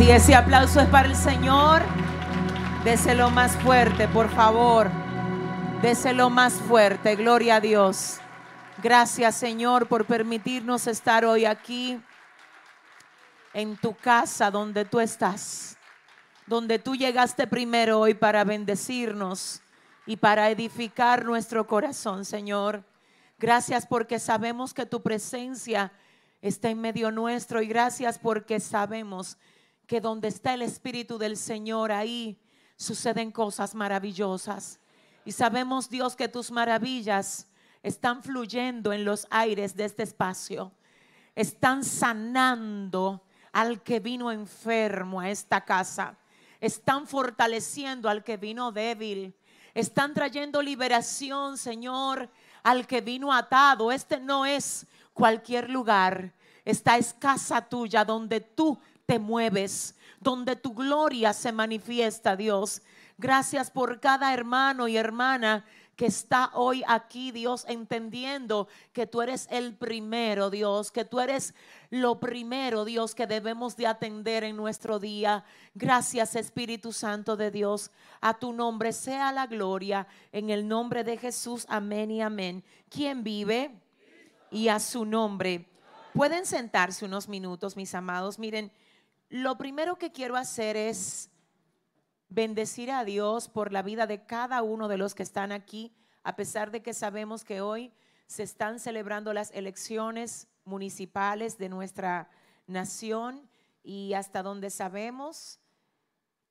Si ese aplauso es para el Señor, déselo más fuerte, por favor. Déselo más fuerte. Gloria a Dios. Gracias, Señor, por permitirnos estar hoy aquí en tu casa donde tú estás, donde tú llegaste primero hoy para bendecirnos y para edificar nuestro corazón, Señor. Gracias porque sabemos que tu presencia está en medio nuestro y gracias porque sabemos que donde está el Espíritu del Señor, ahí suceden cosas maravillosas. Y sabemos, Dios, que tus maravillas están fluyendo en los aires de este espacio. Están sanando al que vino enfermo a esta casa. Están fortaleciendo al que vino débil. Están trayendo liberación, Señor, al que vino atado. Este no es cualquier lugar. Esta es casa tuya donde tú te mueves, donde tu gloria se manifiesta, Dios. Gracias por cada hermano y hermana que está hoy aquí, Dios, entendiendo que tú eres el primero, Dios, que tú eres lo primero, Dios, que debemos de atender en nuestro día. Gracias, Espíritu Santo de Dios. A tu nombre sea la gloria. En el nombre de Jesús, amén y amén. ¿Quién vive? Y a su nombre. Pueden sentarse unos minutos, mis amados. Miren, lo primero que quiero hacer es bendecir a Dios por la vida de cada uno de los que están aquí, a pesar de que sabemos que hoy se están celebrando las elecciones municipales de nuestra nación y hasta donde sabemos,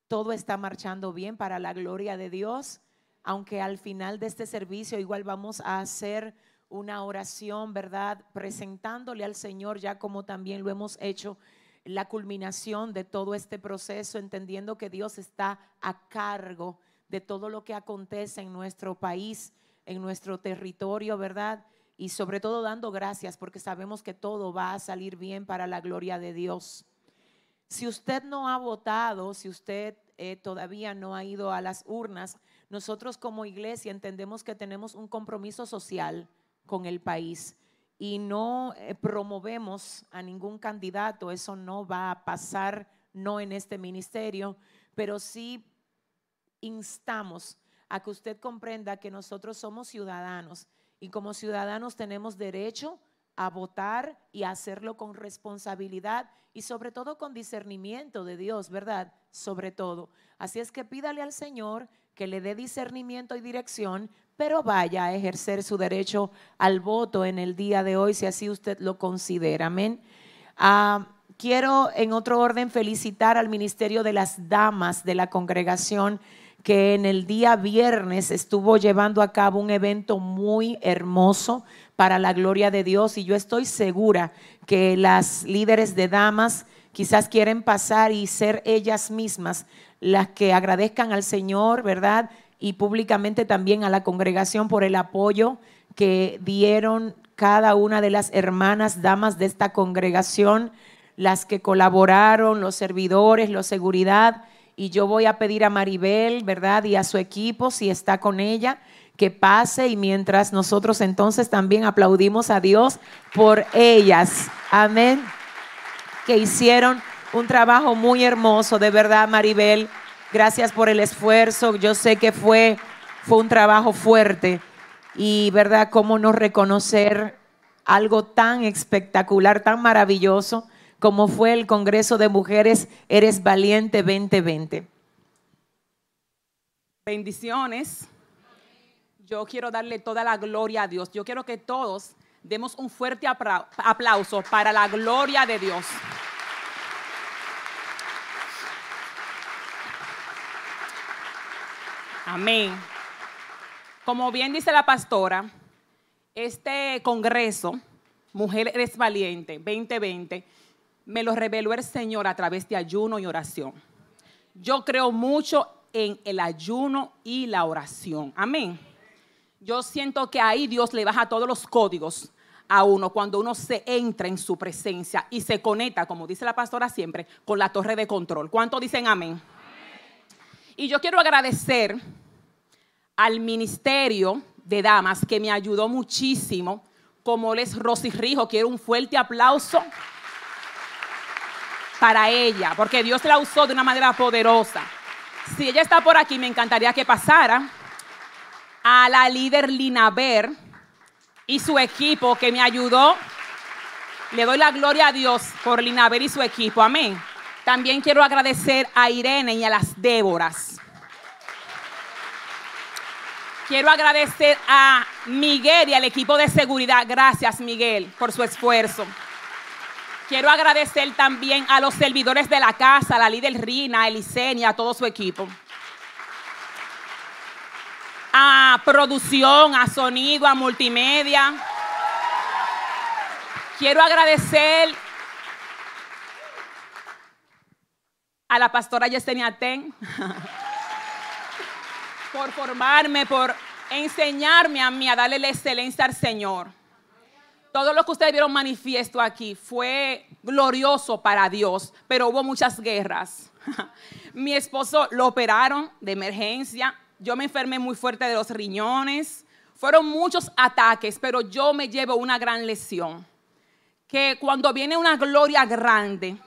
todo está marchando bien para la gloria de Dios, aunque al final de este servicio igual vamos a hacer una oración, ¿verdad? Presentándole al Señor ya como también lo hemos hecho la culminación de todo este proceso, entendiendo que Dios está a cargo de todo lo que acontece en nuestro país, en nuestro territorio, ¿verdad? Y sobre todo dando gracias porque sabemos que todo va a salir bien para la gloria de Dios. Si usted no ha votado, si usted eh, todavía no ha ido a las urnas, nosotros como iglesia entendemos que tenemos un compromiso social con el país y no eh, promovemos a ningún candidato, eso no va a pasar, no en este ministerio, pero sí instamos a que usted comprenda que nosotros somos ciudadanos y como ciudadanos tenemos derecho a votar y hacerlo con responsabilidad y sobre todo con discernimiento de Dios, ¿verdad? Sobre todo. Así es que pídale al Señor que le dé discernimiento y dirección pero vaya a ejercer su derecho al voto en el día de hoy, si así usted lo considera. Amén. Ah, quiero en otro orden felicitar al Ministerio de las Damas de la congregación que en el día viernes estuvo llevando a cabo un evento muy hermoso para la gloria de Dios y yo estoy segura que las líderes de damas quizás quieren pasar y ser ellas mismas las que agradezcan al Señor, ¿verdad? Y públicamente también a la congregación por el apoyo que dieron cada una de las hermanas damas de esta congregación, las que colaboraron, los servidores, los seguridad. Y yo voy a pedir a Maribel, ¿verdad? Y a su equipo, si está con ella, que pase y mientras nosotros entonces también aplaudimos a Dios por ellas. Amén. Que hicieron un trabajo muy hermoso, de verdad, Maribel. Gracias por el esfuerzo. Yo sé que fue, fue un trabajo fuerte y, ¿verdad?, cómo no reconocer algo tan espectacular, tan maravilloso como fue el Congreso de Mujeres Eres Valiente 2020. Bendiciones. Yo quiero darle toda la gloria a Dios. Yo quiero que todos demos un fuerte aplauso para la gloria de Dios. Amén. Como bien dice la pastora, Este congreso, Mujer Eres Valiente 2020, me lo reveló el Señor a través de ayuno y oración. Yo creo mucho en el ayuno y la oración. Amén. Yo siento que ahí Dios le baja todos los códigos a uno cuando uno se entra en su presencia y se conecta, como dice la pastora siempre, con la torre de control. ¿Cuánto dicen amén? Y yo quiero agradecer al ministerio de damas que me ayudó muchísimo, como les Rosy Rijo. Quiero un fuerte aplauso para ella, porque Dios la usó de una manera poderosa. Si ella está por aquí, me encantaría que pasara a la líder Linaber y su equipo que me ayudó. Le doy la gloria a Dios por Linaber y su equipo. Amén. También quiero agradecer a Irene y a las Déboras. Quiero agradecer a Miguel y al equipo de seguridad. Gracias, Miguel, por su esfuerzo. Quiero agradecer también a los servidores de la casa, a la líder Rina, a Elisenia, a todo su equipo. A producción, a sonido, a multimedia. Quiero agradecer a la pastora Yesenia Ten. por formarme, por enseñarme a mí a darle la excelencia al Señor. Todo lo que ustedes vieron manifiesto aquí fue glorioso para Dios, pero hubo muchas guerras. Mi esposo lo operaron de emergencia, yo me enfermé muy fuerte de los riñones, fueron muchos ataques, pero yo me llevo una gran lesión, que cuando viene una gloria grande,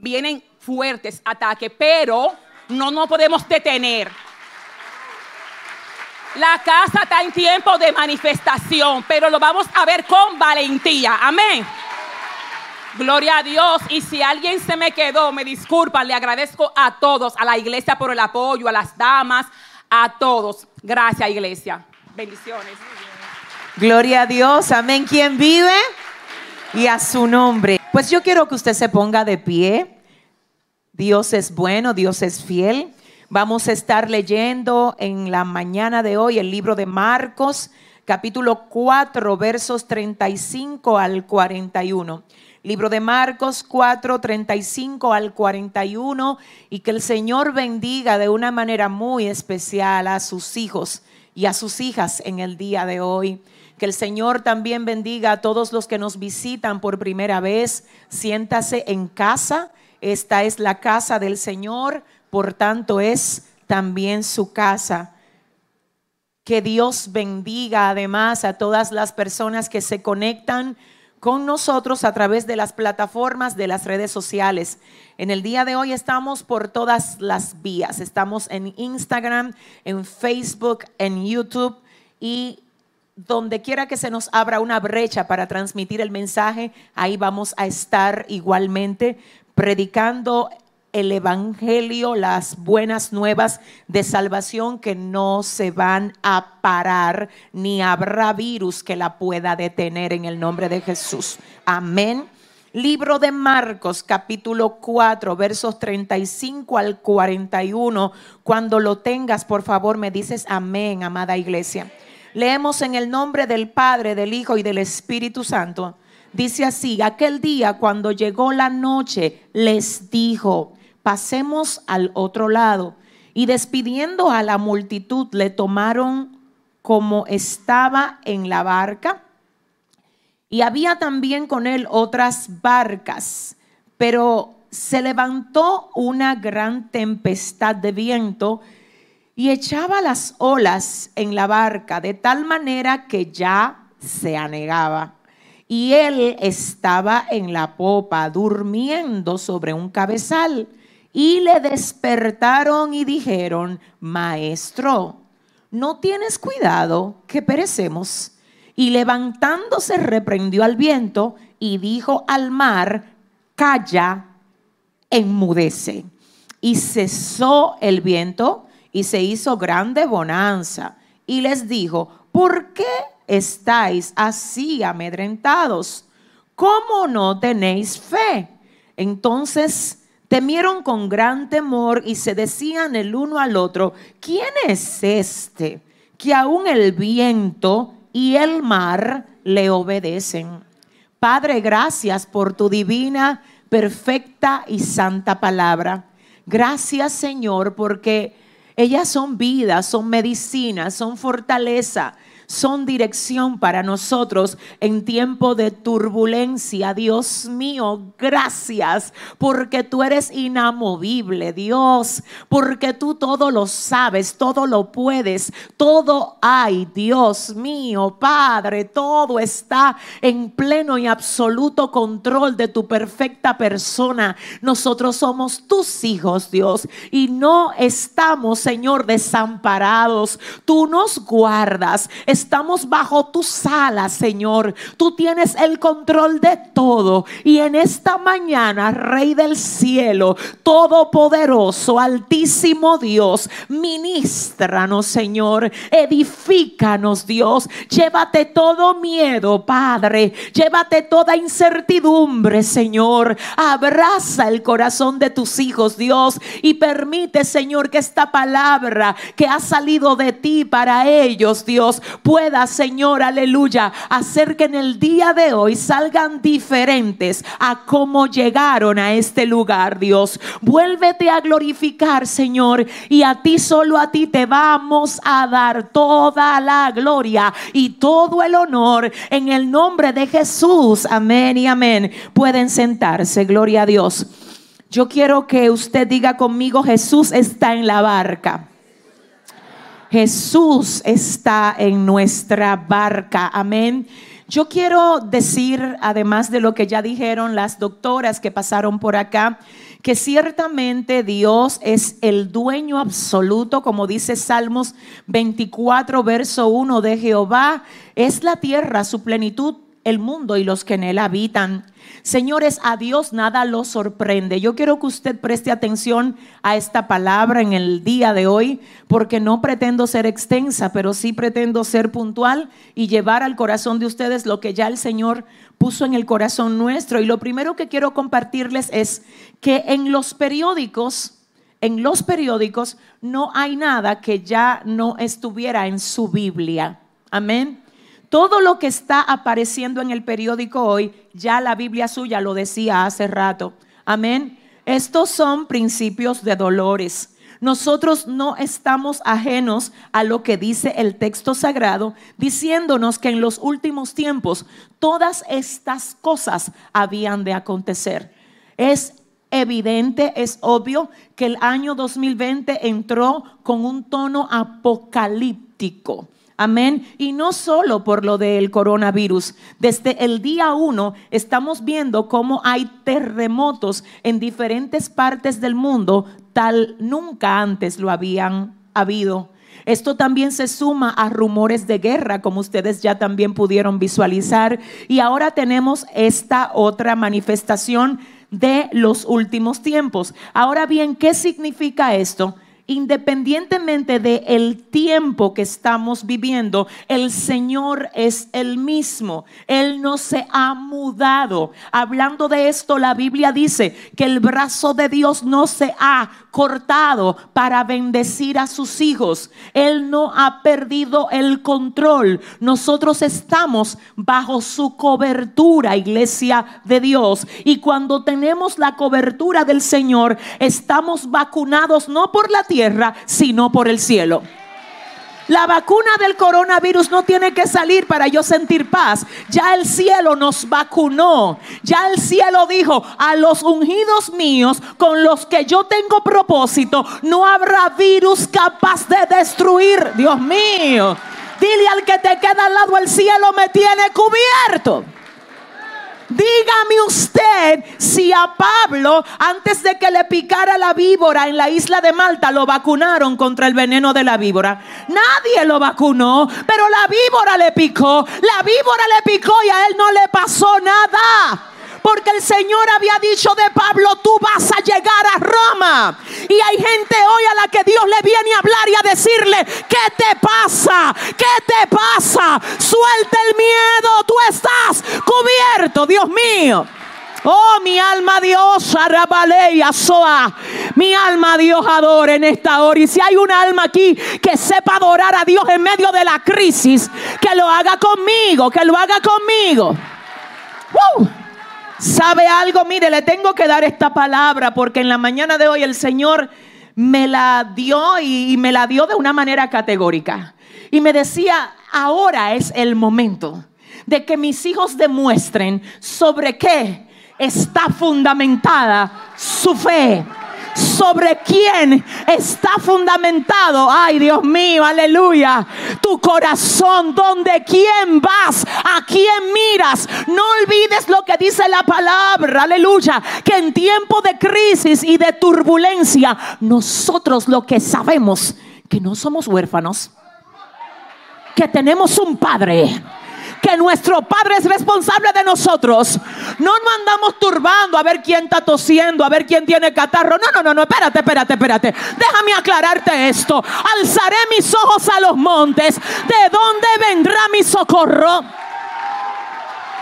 vienen fuertes ataques, pero no nos podemos detener la casa está en tiempo de manifestación, pero lo vamos a ver con valentía. Amén. Gloria a Dios. Y si alguien se me quedó, me disculpan, le agradezco a todos, a la iglesia por el apoyo, a las damas, a todos. Gracias, iglesia. Bendiciones. Gloria a Dios. Amén. ¿Quién vive? Y a su nombre. Pues yo quiero que usted se ponga de pie. Dios es bueno, Dios es fiel. Vamos a estar leyendo en la mañana de hoy el libro de Marcos, capítulo 4, versos 35 al 41. Libro de Marcos 4, 35 al 41 y que el Señor bendiga de una manera muy especial a sus hijos y a sus hijas en el día de hoy. Que el Señor también bendiga a todos los que nos visitan por primera vez. Siéntase en casa. Esta es la casa del Señor por tanto es también su casa. Que Dios bendiga además a todas las personas que se conectan con nosotros a través de las plataformas de las redes sociales. En el día de hoy estamos por todas las vías. Estamos en Instagram, en Facebook, en YouTube y donde quiera que se nos abra una brecha para transmitir el mensaje, ahí vamos a estar igualmente predicando el Evangelio, las buenas nuevas de salvación que no se van a parar, ni habrá virus que la pueda detener en el nombre de Jesús. Amén. Libro de Marcos, capítulo 4, versos 35 al 41. Cuando lo tengas, por favor, me dices amén, amada iglesia. Leemos en el nombre del Padre, del Hijo y del Espíritu Santo. Dice así, aquel día cuando llegó la noche, les dijo, pasemos al otro lado. Y despidiendo a la multitud, le tomaron como estaba en la barca. Y había también con él otras barcas, pero se levantó una gran tempestad de viento y echaba las olas en la barca de tal manera que ya se anegaba. Y él estaba en la popa durmiendo sobre un cabezal. Y le despertaron y dijeron, Maestro, ¿no tienes cuidado que perecemos? Y levantándose reprendió al viento y dijo al mar, Calla, enmudece. Y cesó el viento y se hizo grande bonanza. Y les dijo, ¿por qué estáis así amedrentados? ¿Cómo no tenéis fe? Entonces temieron con gran temor y se decían el uno al otro, ¿quién es este que aún el viento y el mar le obedecen. Padre, gracias por tu divina, perfecta y santa palabra. Gracias Señor porque ellas son vida, son medicina, son fortaleza son dirección para nosotros en tiempo de turbulencia. Dios mío, gracias porque tú eres inamovible, Dios, porque tú todo lo sabes, todo lo puedes, todo hay, Dios mío, Padre, todo está en pleno y absoluto control de tu perfecta persona. Nosotros somos tus hijos, Dios, y no estamos, Señor, desamparados. Tú nos guardas estamos bajo tus alas, Señor. Tú tienes el control de todo. Y en esta mañana, Rey del cielo, todopoderoso, altísimo Dios, ministranos, Señor. Edifícanos, Dios. Llévate todo miedo, Padre. Llévate toda incertidumbre, Señor. Abraza el corazón de tus hijos, Dios. Y permite, Señor, que esta palabra que ha salido de ti para ellos, Dios, pueda, Señor, aleluya, hacer que en el día de hoy salgan diferentes a cómo llegaron a este lugar, Dios. Vuélvete a glorificar, Señor, y a ti solo a ti te vamos a dar toda la gloria y todo el honor en el nombre de Jesús. Amén y amén. Pueden sentarse, gloria a Dios. Yo quiero que usted diga conmigo, Jesús está en la barca. Jesús está en nuestra barca. Amén. Yo quiero decir, además de lo que ya dijeron las doctoras que pasaron por acá, que ciertamente Dios es el dueño absoluto, como dice Salmos 24, verso 1 de Jehová, es la tierra, su plenitud, el mundo y los que en él habitan. Señores, a Dios nada lo sorprende. Yo quiero que usted preste atención a esta palabra en el día de hoy, porque no pretendo ser extensa, pero sí pretendo ser puntual y llevar al corazón de ustedes lo que ya el Señor puso en el corazón nuestro. Y lo primero que quiero compartirles es que en los periódicos, en los periódicos no hay nada que ya no estuviera en su Biblia. Amén. Todo lo que está apareciendo en el periódico hoy, ya la Biblia suya lo decía hace rato. Amén. Estos son principios de dolores. Nosotros no estamos ajenos a lo que dice el texto sagrado, diciéndonos que en los últimos tiempos todas estas cosas habían de acontecer. Es evidente, es obvio que el año 2020 entró con un tono apocalíptico. Amén. Y no solo por lo del coronavirus. Desde el día uno estamos viendo cómo hay terremotos en diferentes partes del mundo, tal nunca antes lo habían habido. Esto también se suma a rumores de guerra, como ustedes ya también pudieron visualizar. Y ahora tenemos esta otra manifestación de los últimos tiempos. Ahora bien, ¿qué significa esto? Independientemente del el tiempo que estamos viviendo, el Señor es el mismo. Él no se ha mudado. Hablando de esto, la Biblia dice que el brazo de Dios no se ha cortado para bendecir a sus hijos. Él no ha perdido el control. Nosotros estamos bajo su cobertura, iglesia de Dios. Y cuando tenemos la cobertura del Señor, estamos vacunados no por la tierra, sino por el cielo. La vacuna del coronavirus no tiene que salir para yo sentir paz. Ya el cielo nos vacunó. Ya el cielo dijo, a los ungidos míos con los que yo tengo propósito, no habrá virus capaz de destruir. Dios mío. Dile al que te queda al lado, el cielo me tiene cubierto. Dígame usted si a Pablo, antes de que le picara la víbora en la isla de Malta, lo vacunaron contra el veneno de la víbora. Nadie lo vacunó, pero la víbora le picó. La víbora le picó y a él no le pasó nada. Porque el Señor había dicho de Pablo, tú vas a llegar a Roma. Y hay gente hoy a la que Dios le viene a hablar y a decirle, ¿qué te pasa? ¿Qué te pasa? Suelta el miedo, tú estás cubierto, Dios mío. Oh, mi alma Dios, Arabaleya, Soa. Mi alma Dios adora en esta hora. Y si hay un alma aquí que sepa adorar a Dios en medio de la crisis, que lo haga conmigo, que lo haga conmigo. ¿Sabe algo? Mire, le tengo que dar esta palabra porque en la mañana de hoy el Señor me la dio y, me la dio de una manera categórica. Y me decía, ahora es el momento de que mis hijos demuestren sobre qué está fundamentada su fe sobre quién está fundamentado. Ay, Dios mío, aleluya. Tu corazón, donde quién vas, a quién miras. No olvides lo que dice la palabra, aleluya. Que en tiempo de crisis y de turbulencia, nosotros lo que sabemos, que no somos huérfanos, que tenemos un Padre que nuestro Padre es responsable de nosotros. No nos andamos turbando a ver quién está tosiendo, a ver quién tiene catarro. No, no, no, no, espérate, espérate, espérate. Déjame aclararte esto. Alzaré mis ojos a los montes. ¿De dónde vendrá mi socorro?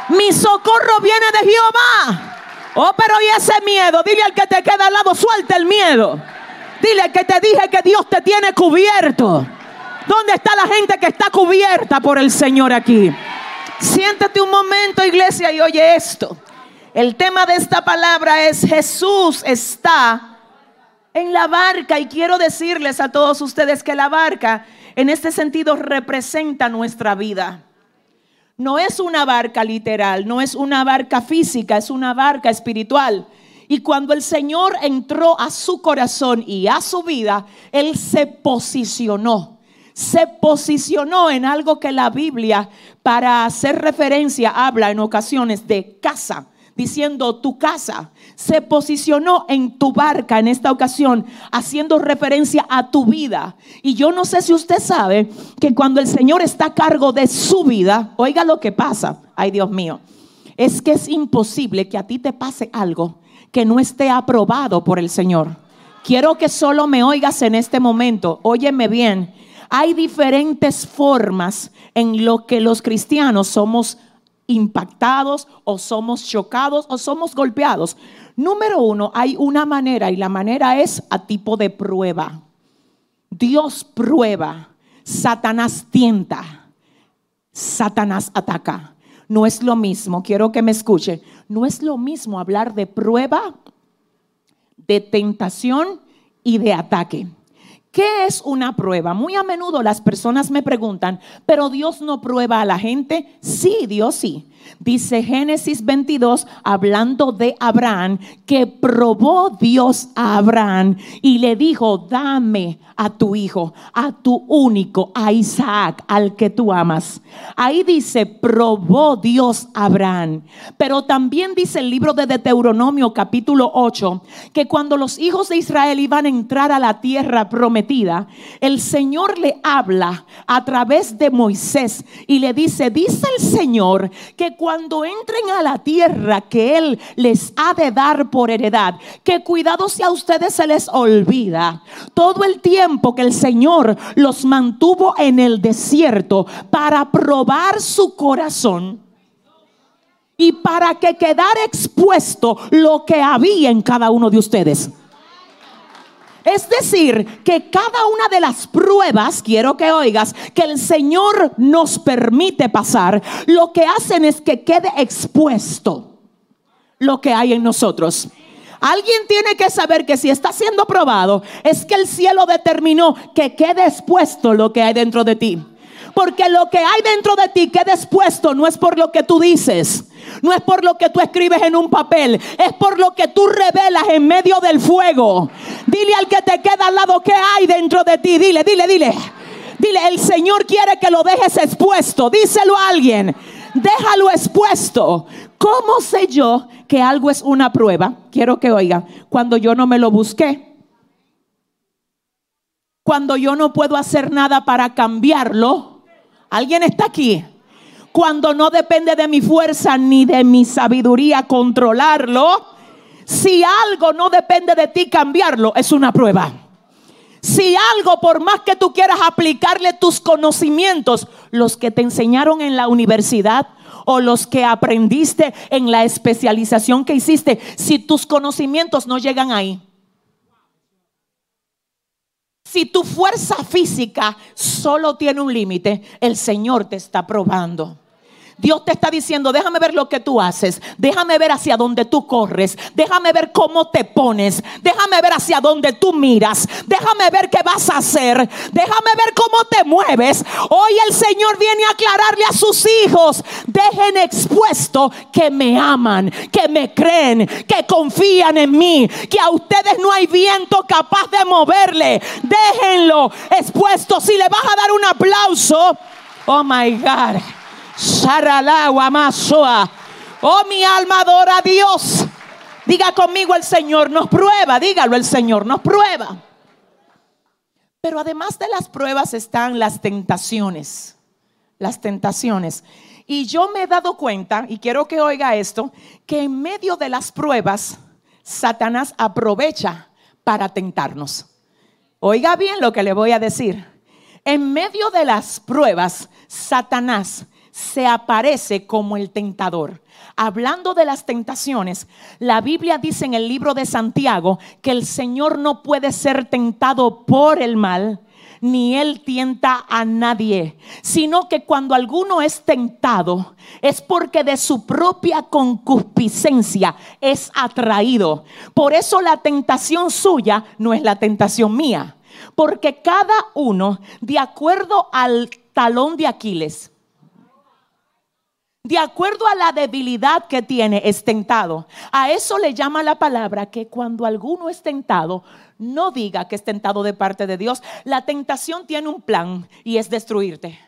Mi socorro viene de Jehová. Oh, pero y ese miedo, dile al que te queda al lado, suelta el miedo. Dile que te dije que Dios te tiene cubierto. ¿Dónde está la gente que está cubierta por el Señor aquí? Siéntate un momento, iglesia, y oye esto. El tema de esta palabra es Jesús está en la barca y quiero decirles a todos ustedes que la barca en este sentido representa nuestra vida. No es una barca literal, no es una barca física, es una barca espiritual. Y cuando el Señor entró a su corazón y a su vida, Él se posicionó se posicionó en algo que la Biblia, para hacer referencia, habla en ocasiones de casa, diciendo tu casa. Se posicionó en tu barca en esta ocasión, haciendo referencia a tu vida. Y yo no sé si usted sabe que cuando el Señor está a cargo de su vida, oiga lo que pasa, ay Dios mío, es que es imposible que a ti te pase algo que no esté aprobado por el Señor. Quiero que solo me oigas en este momento, óyeme bien hay diferentes formas en lo que los cristianos somos impactados o somos chocados o somos golpeados. Número uno, hay una manera y la manera es a tipo de prueba. Dios prueba, Satanás tienta, Satanás ataca. No es lo mismo, quiero que me escuche, no es lo mismo hablar de prueba, de tentación y de ataque. ¿Qué es una prueba? Muy a menudo las personas me preguntan, pero Dios no prueba a la gente. Sí, Dios sí. Dice Génesis 22, hablando de Abraham, que probó Dios a Abraham y le dijo, dame a tu hijo, a tu único, a Isaac, al que tú amas. Ahí dice, probó Dios a Abraham. Pero también dice el libro de Deuteronomio capítulo 8, que cuando los hijos de Israel iban a entrar a la tierra prometida, el Señor le habla a través de Moisés y le dice, dice el Señor que cuando entren a la tierra que Él les ha de dar por heredad, que cuidado si a ustedes se les olvida todo el tiempo que el Señor los mantuvo en el desierto para probar su corazón y para que quedara expuesto lo que había en cada uno de ustedes. Es decir, que cada una de las pruebas, quiero que oigas, que el Señor nos permite pasar, lo que hacen es que quede expuesto lo que hay en nosotros. Alguien tiene que saber que si está siendo probado, es que el cielo determinó que quede expuesto lo que hay dentro de ti. Porque lo que hay dentro de ti quede expuesto no es por lo que tú dices, no es por lo que tú escribes en un papel, es por lo que tú revelas en medio del fuego. Dile al que te queda al lado que hay dentro de ti. Dile, dile, dile. Dile, el Señor quiere que lo dejes expuesto. Díselo a alguien. Déjalo expuesto. ¿Cómo sé yo que algo es una prueba? Quiero que oiga. Cuando yo no me lo busqué. Cuando yo no puedo hacer nada para cambiarlo. ¿Alguien está aquí? cuando no depende de mi fuerza ni de mi sabiduría controlarlo. Si algo no depende de ti cambiarlo, es una prueba. Si algo, por más que tú quieras aplicarle tus conocimientos, los que te enseñaron en la universidad o los que aprendiste en la especialización que hiciste, si tus conocimientos no llegan ahí. Si tu fuerza física solo tiene un límite, el Señor te está probando. Dios te está diciendo, déjame ver lo que tú haces, déjame ver hacia dónde tú corres, déjame ver cómo te pones, déjame ver hacia dónde tú miras, déjame ver qué vas a hacer, déjame ver cómo te mueves. Hoy el Señor viene a aclararle a sus hijos, dejen expuesto que me aman, que me creen, que confían en mí, que a ustedes no hay viento capaz de moverle. Déjenlo expuesto. Si le vas a dar un aplauso, oh my God. Oh, mi alma adora a Dios. Diga conmigo, el Señor nos prueba. Dígalo, el Señor nos prueba. Pero además de las pruebas están las tentaciones. Las tentaciones. Y yo me he dado cuenta, y quiero que oiga esto, que en medio de las pruebas, Satanás aprovecha para tentarnos. Oiga bien lo que le voy a decir. En medio de las pruebas, Satanás se aparece como el tentador. Hablando de las tentaciones, la Biblia dice en el libro de Santiago que el Señor no puede ser tentado por el mal, ni él tienta a nadie, sino que cuando alguno es tentado es porque de su propia concupiscencia es atraído. Por eso la tentación suya no es la tentación mía, porque cada uno, de acuerdo al talón de Aquiles, de acuerdo a la debilidad que tiene, es tentado. A eso le llama la palabra que cuando alguno es tentado, no diga que es tentado de parte de Dios. La tentación tiene un plan y es destruirte.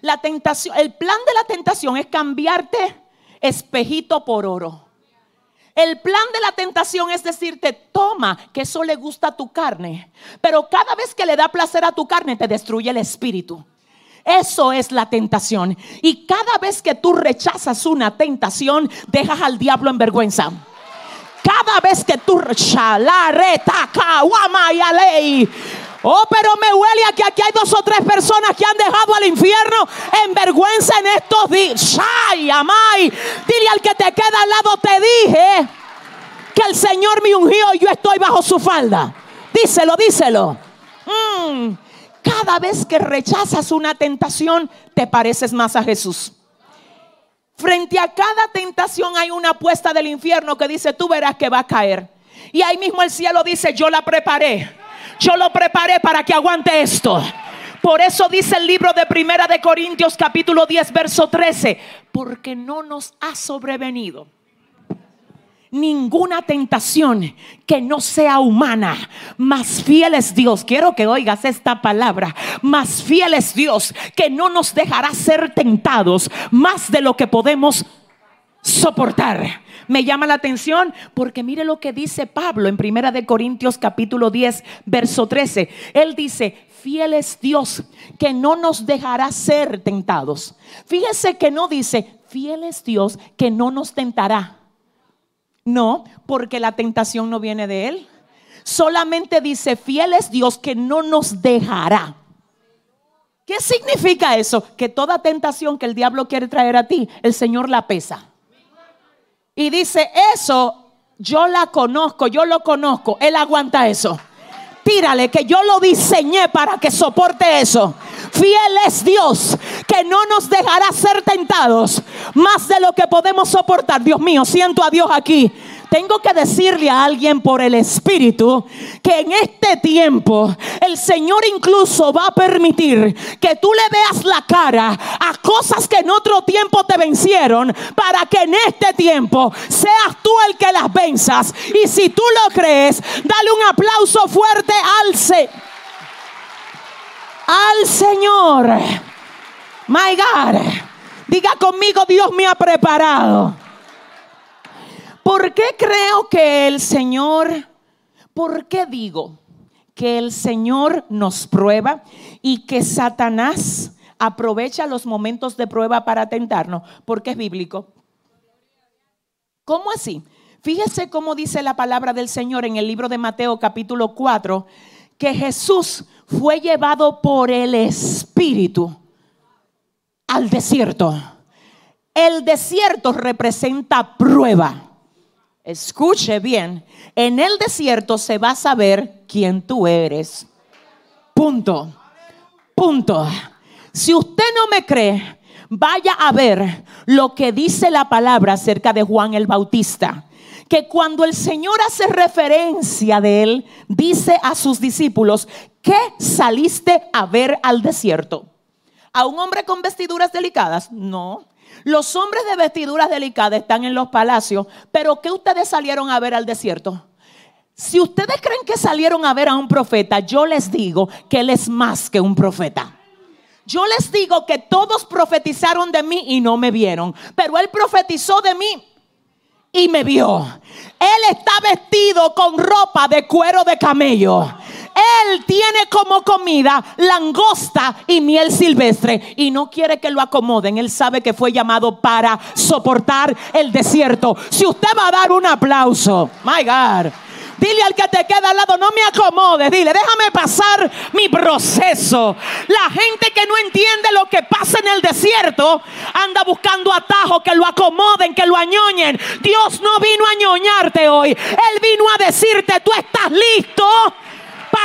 La tentación, el plan de la tentación es cambiarte espejito por oro. El plan de la tentación es decirte, toma, que eso le gusta a tu carne. Pero cada vez que le da placer a tu carne, te destruye el espíritu. Eso es la tentación. Y cada vez que tú rechazas una tentación, dejas al diablo en vergüenza. Cada vez que tú Oh, pero me huele a que aquí hay dos o tres personas que han dejado al infierno en vergüenza en estos días. Ay, amay. Dile al que te queda al lado, te dije que el Señor me ungió y yo estoy bajo su falda. Díselo, díselo. Mm. Cada vez que rechazas una tentación, te pareces más a Jesús. Frente a cada tentación hay una apuesta del infierno que dice, tú verás que va a caer. Y ahí mismo el cielo dice, yo la preparé. Yo lo preparé para que aguante esto. Por eso dice el libro de Primera de Corintios capítulo 10 verso 13, porque no nos ha sobrevenido ninguna tentación que no sea humana. Más fiel es Dios. Quiero que oigas esta palabra. Más fiel es Dios que no nos dejará ser tentados más de lo que podemos soportar. Me llama la atención porque mire lo que dice Pablo en Primera de Corintios capítulo 10, verso 13. Él dice, fiel es Dios que no nos dejará ser tentados. Fíjese que no dice, fiel es Dios que no nos tentará. No, porque la tentación no viene de Él. Solamente dice, fiel es Dios que no nos dejará. ¿Qué significa eso? Que toda tentación que el diablo quiere traer a ti, el Señor la pesa. Y dice, eso yo la conozco, yo lo conozco, Él aguanta eso. Tírale, que yo lo diseñé para que soporte eso. Fiel es Dios, que no nos dejará ser tentados más de lo que podemos soportar. Dios mío, siento a Dios aquí tengo que decirle a alguien por el Espíritu que en este tiempo el Señor incluso va a permitir que tú le veas la cara a cosas que en otro tiempo te vencieron para que en este tiempo seas tú el que las venzas. Y si tú lo crees, dale un aplauso fuerte al, al Señor. My God. Diga conmigo, Dios me ha preparado ¿Por qué creo que el Señor, por qué digo que el Señor nos prueba y que Satanás aprovecha los momentos de prueba para tentarnos? Porque es bíblico. ¿Cómo así? Fíjese cómo dice la palabra del Señor en el libro de Mateo capítulo 4, que Jesús fue llevado por el Espíritu al desierto El desierto representa prueba. Escuche bien, en el desierto se va a saber quién tú eres. Punto. Punto. Si usted no me cree, vaya a ver lo que dice la palabra acerca de Juan el Bautista. Que cuando el Señor hace referencia de él, dice a sus discípulos, ¿qué saliste a ver al desierto? ¿A un hombre con vestiduras delicadas? No. Los hombres de vestiduras delicadas están en los palacios, pero ¿qué ustedes salieron a ver al desierto? Si ustedes creen que salieron a ver a un profeta, yo les digo que él es más que un profeta. Yo les digo que todos profetizaron de mí y no me vieron, pero él profetizó de mí y me vio. Él está vestido con ropa de cuero de camello. Él tiene como comida langosta y miel silvestre y no quiere que lo acomoden. Él sabe que fue llamado para soportar el desierto. Si usted va a dar un aplauso, my God. Dile al que te queda al lado, no me acomodes. Dile, déjame pasar mi proceso. La gente que no entiende lo que pasa en el desierto anda buscando atajos que lo acomoden, que lo añoñen. Dios no vino a añoñarte hoy. Él vino a decirte, tú estás listo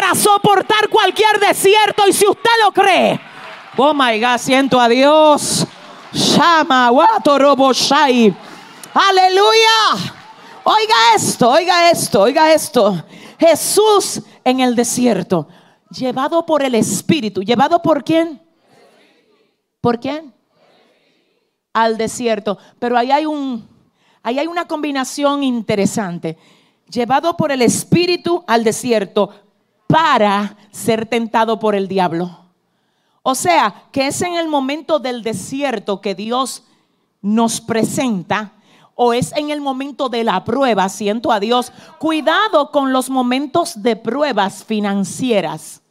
para soportar cualquier desierto. Y si usted lo cree, oh my God, siento a Dios. Shama, Aleluya. Oiga esto, oiga esto, oiga esto. Jesús en el desierto, llevado por el Espíritu. ¿Llevado por quién? ¿Por quién? Al desierto. Pero ahí hay un, ahí hay una combinación interesante. Llevado por el Espíritu al desierto para ser tentado por el diablo. O sea, que es en el momento del desierto que Dios nos presenta o es en el momento de la prueba, siento a Dios, cuidado con los momentos de pruebas financieras,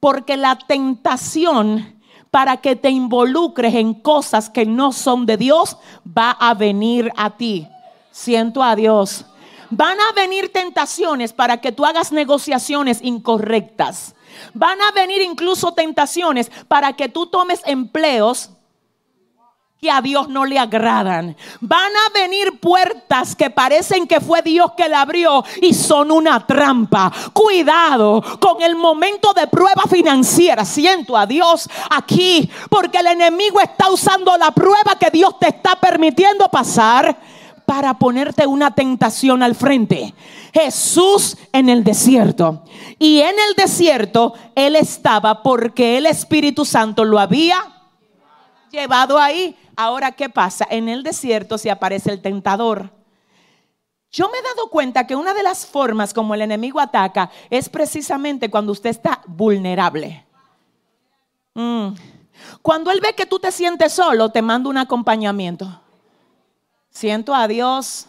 porque la tentación para que te involucres en cosas que no son de Dios va a venir a ti. Siento a Dios. Van a venir tentaciones para que tú hagas negociaciones incorrectas. Van a venir incluso tentaciones para que tú tomes empleos que a Dios no le agradan. Van a venir puertas que parecen que fue Dios que la abrió y son una trampa. Cuidado con el momento de prueba financiera. Siento a Dios aquí porque el enemigo está usando la prueba que Dios te está permitiendo pasar para ponerte una tentación al frente. Jesús en el desierto. Y en el desierto Él estaba porque el Espíritu Santo lo había llevado ahí. Ahora, ¿qué pasa? En el desierto se aparece el tentador. Yo me he dado cuenta que una de las formas como el enemigo ataca es precisamente cuando usted está vulnerable. Mm. Cuando él ve que tú te sientes solo, te manda un acompañamiento. Siento a Dios.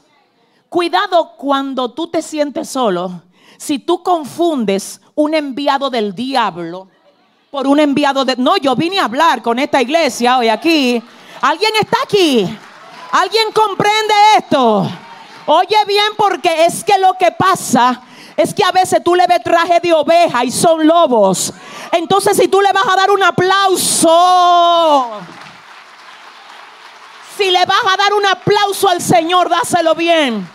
Cuidado cuando tú te sientes solo. Si tú confundes un enviado del diablo por un enviado de... No, yo vine a hablar con esta iglesia hoy aquí. ¿Alguien está aquí? ¿Alguien comprende esto? Oye bien porque es que lo que pasa es que a veces tú le ves traje de oveja y son lobos. Entonces si tú le vas a dar un aplauso si le vas a dar un aplauso al Señor, dáselo bien.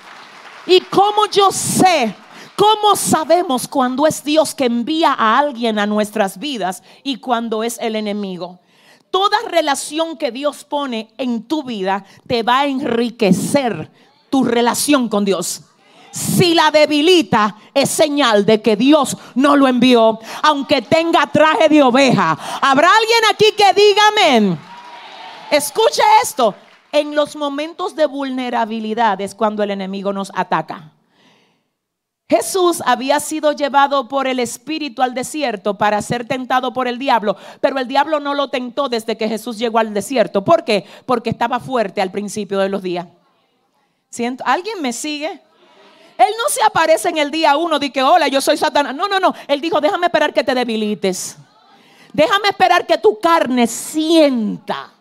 ¿Y cómo yo sé? ¿Cómo sabemos cuando es Dios que envía a alguien a nuestras vidas y cuando es el enemigo? Toda relación que Dios pone en tu vida te va a enriquecer tu relación con Dios. Si la debilita, es señal de que Dios no lo envió, aunque tenga traje de oveja. ¿Habrá alguien aquí que diga amén? Escuche esto. En los momentos de vulnerabilidad es cuando el enemigo nos ataca. Jesús había sido llevado por el Espíritu al desierto para ser tentado por el diablo, pero el diablo no lo tentó desde que Jesús llegó al desierto. ¿Por qué? Porque estaba fuerte al principio de los días. ¿Siento? ¿Alguien me sigue? Él no se aparece en el día uno de que, hola, yo soy Satanás. No, no, no. Él dijo, déjame esperar que te debilites. Déjame esperar que tu carne sienta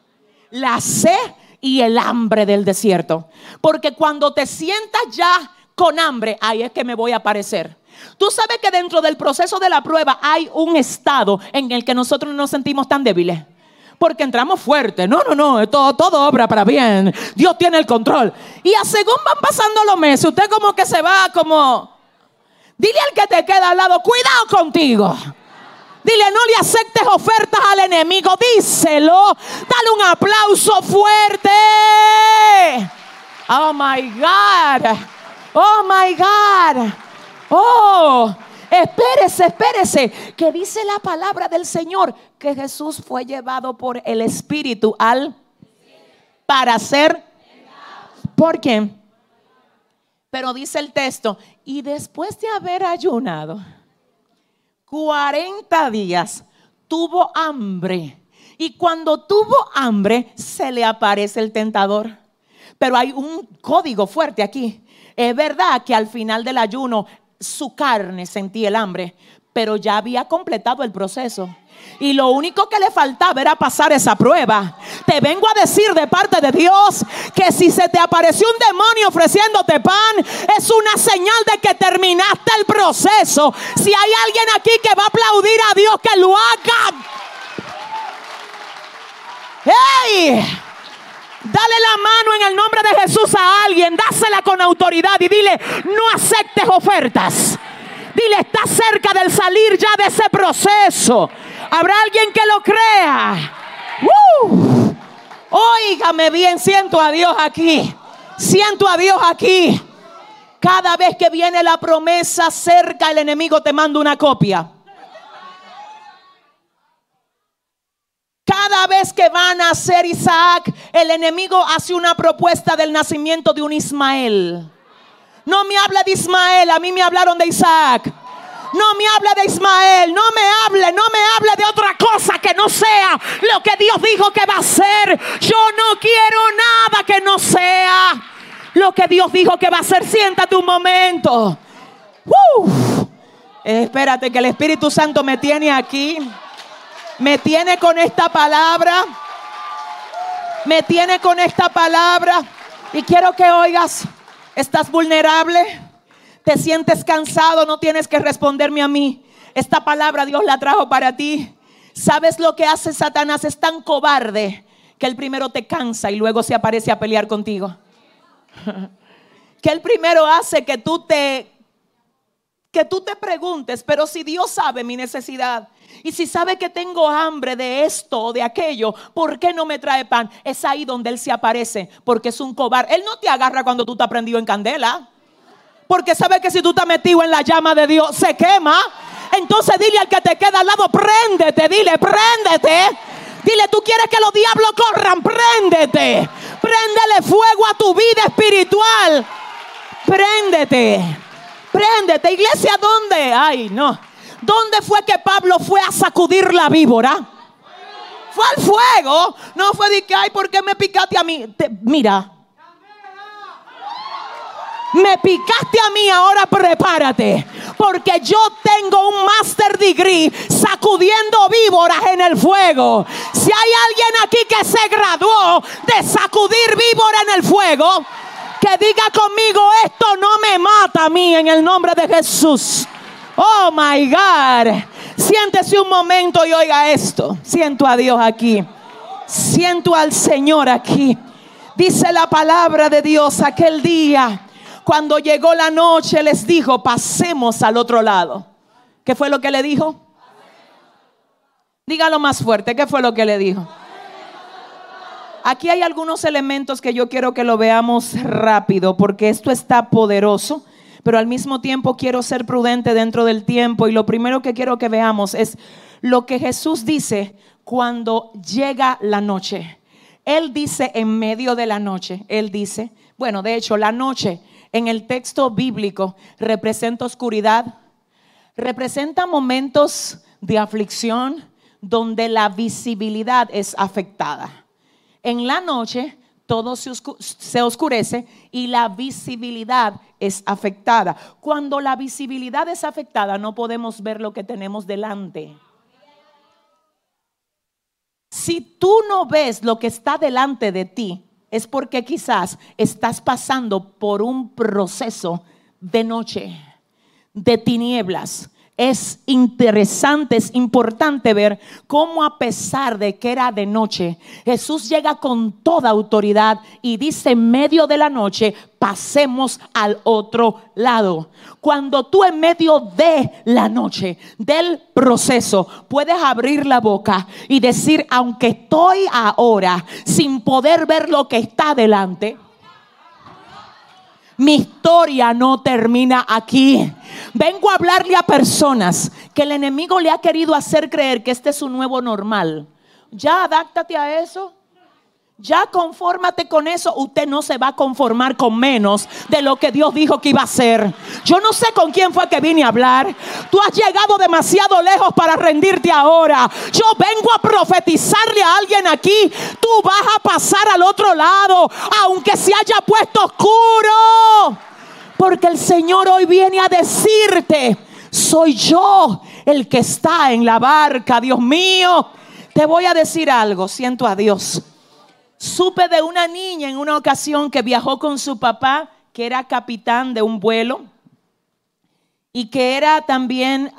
la sed y el hambre del desierto. Porque cuando te sientas ya con hambre, ahí es que me voy a aparecer. Tú sabes que dentro del proceso de la prueba hay un estado en el que nosotros no nos sentimos tan débiles. porque entramos fuerte. No, no, no, todo, todo obra para bien. Dios tiene el control. Y a según van pasando los meses, usted como que se va como... Dile al que te queda al lado, cuidado contigo. Dile, no le aceptes ofertas al enemigo. Díselo. Dale un aplauso fuerte. Oh my God. Oh my God. Oh, espérese, espérese. Que dice la palabra del Señor que Jesús fue llevado por el Espíritu al para ser. ¿Por qué? Pero dice el texto, y después de haber ayunado 40 días, tuvo hambre. Y cuando tuvo hambre, se le aparece el tentador. Pero hay un código fuerte aquí. Es verdad que al final del ayuno su carne sentía el hambre, pero ya había completado el proceso. Y lo único que le faltaba era pasar esa prueba. Te vengo a decir de parte de Dios que si se te apareció un demonio ofreciéndote pan, es una señal de que terminaste el proceso. Si hay alguien aquí que va a aplaudir a Dios, que lo haga. ¡Hey! Dale la mano en el nombre de Jesús a alguien, dásela con autoridad y dile, no aceptes ofertas. Dile, está cerca del salir ya de ese proceso. Habrá alguien que lo crea. ¡Uh! Óigame bien, siento a Dios aquí. Siento a Dios aquí. Cada vez que viene la promesa cerca, el enemigo te manda una copia. Cada vez que van a nacer Isaac, el enemigo hace una propuesta del nacimiento de un Ismael. No me habla de Ismael, a mí me hablaron de Isaac. No me hable de Ismael, no me hable, no me hable de otra cosa que no sea lo que Dios dijo que va a ser. Yo no quiero nada que no sea lo que Dios dijo que va a ser. Siéntate un momento. Espérate que el Espíritu Santo me tiene aquí. Me tiene con esta palabra. Me tiene con esta palabra. Y quiero que oigas, estás vulnerable te sientes cansado, no tienes que responderme a mí. Esta palabra Dios la trajo para ti. ¿Sabes lo que hace Satanás? Es tan cobarde que el primero te cansa y luego se aparece a pelear contigo. que el primero hace que tú te que tú te preguntes, pero si Dios sabe mi necesidad y si sabe que tengo hambre de esto o de aquello, ¿por qué no me trae pan? Es ahí donde Él se aparece, porque es un cobarde. Él no te agarra cuando tú te has prendido en candela. Porque sabe que si tú estás metido en la llama de Dios, se quema. Entonces dile al que te queda al lado, préndete, dile, préndete. Dile, tú quieres que los diablos corran, préndete. Préndele fuego a tu vida espiritual. Préndete. Préndete. Iglesia, ¿dónde? Ay, no. ¿Dónde fue que Pablo fue a sacudir la víbora? Fue al fuego. No fue de que, ay, ¿por qué me picaste a mí? mira, me picaste a mí, ahora prepárate. Porque yo tengo un master degree sacudiendo víboras en el fuego. Si hay alguien aquí que se graduó de sacudir víboras en el fuego, que diga conmigo, esto no me mata a mí en el nombre de Jesús. Oh my God. Siéntese un momento y oiga esto. Siento a Dios aquí. Siento al Señor aquí. Dice la palabra de Dios aquel día cuando llegó la noche les dijo, pasemos al otro lado. ¿Qué fue lo que le dijo? Dígalo más fuerte, ¿qué fue lo que le dijo? Aquí hay algunos elementos que yo quiero que lo veamos rápido porque esto está poderoso, pero al mismo tiempo quiero ser prudente dentro del tiempo y lo primero que quiero que veamos es lo que Jesús dice cuando llega la noche. Él dice en medio de la noche, él dice, bueno, de hecho la noche en el texto bíblico representa oscuridad, representa momentos de aflicción donde la visibilidad es afectada. En la noche todo se, oscurece y la visibilidad es afectada. Cuando la visibilidad es afectada no podemos ver lo que tenemos delante. Si tú no ves lo que está delante de ti, es porque quizás estás pasando por un proceso de noche, de tinieblas. Es interesante, es importante ver cómo a pesar de que era de noche, Jesús llega con toda autoridad y dice en medio de la noche, pasemos al otro lado. Cuando tú en medio de la noche, del proceso, puedes abrir la boca y decir, aunque estoy ahora sin poder ver lo que está delante, mi historia no termina aquí. Vengo a hablarle a personas que el enemigo le ha querido hacer creer que este es su nuevo normal. Ya adáctate a eso. Ya confórmate con eso. Usted no se va a conformar con menos de lo que Dios dijo que iba a hacer. Yo no sé con quién fue que vine a hablar. Tú has llegado demasiado lejos para rendirte ahora. Yo vengo a profetizarle a alguien aquí. Tú vas a pasar al otro lado, aunque se haya puesto oscuro. Porque el Señor hoy viene a decirte, soy yo el que está en la barca, Dios mío. Te voy a decir algo, siento a Dios. Supe de una niña en una ocasión que viajó con su papá, que era capitán de un vuelo y que era también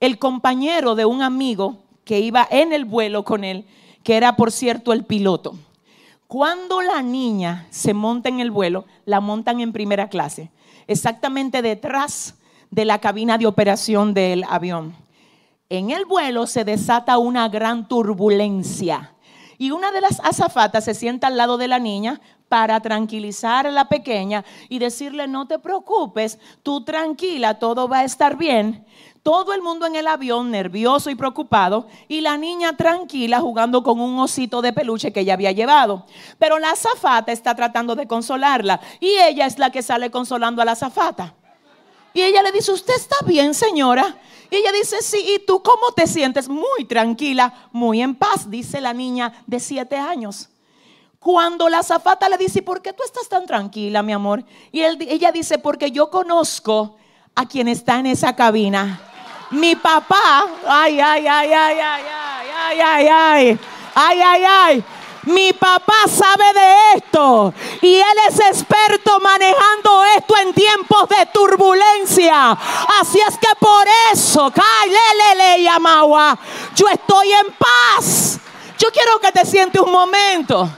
el compañero de un amigo que iba en el vuelo con él, que era por cierto el piloto. Cuando la niña se monta en el vuelo, la montan en primera clase, exactamente detrás de la cabina de operación del avión. En el vuelo se desata una gran turbulencia y una de las azafatas se sienta al lado de la niña para tranquilizar a la pequeña y decirle, no te preocupes, tú tranquila, todo va a estar bien. Todo el mundo en el avión nervioso y preocupado y la niña tranquila jugando con un osito de peluche que ella había llevado. Pero la azafata está tratando de consolarla y ella es la que sale consolando a la azafata. Y ella le dice, ¿usted está bien, señora? Y ella dice, sí, ¿y tú cómo te sientes? Muy tranquila, muy en paz, dice la niña de siete años. Cuando la zafata le dice, ¿por qué tú estás tan tranquila, mi amor? Y ella dice, porque yo conozco a quien está en esa cabina. Mi papá, ay, ay, ay, ay, ay, ay, ay, ay, ay, ay, ay, ay. Mi papá sabe de esto y él es experto manejando esto en tiempos de turbulencia. Así es que por eso, yo estoy en paz. Yo quiero que te sientes un momento.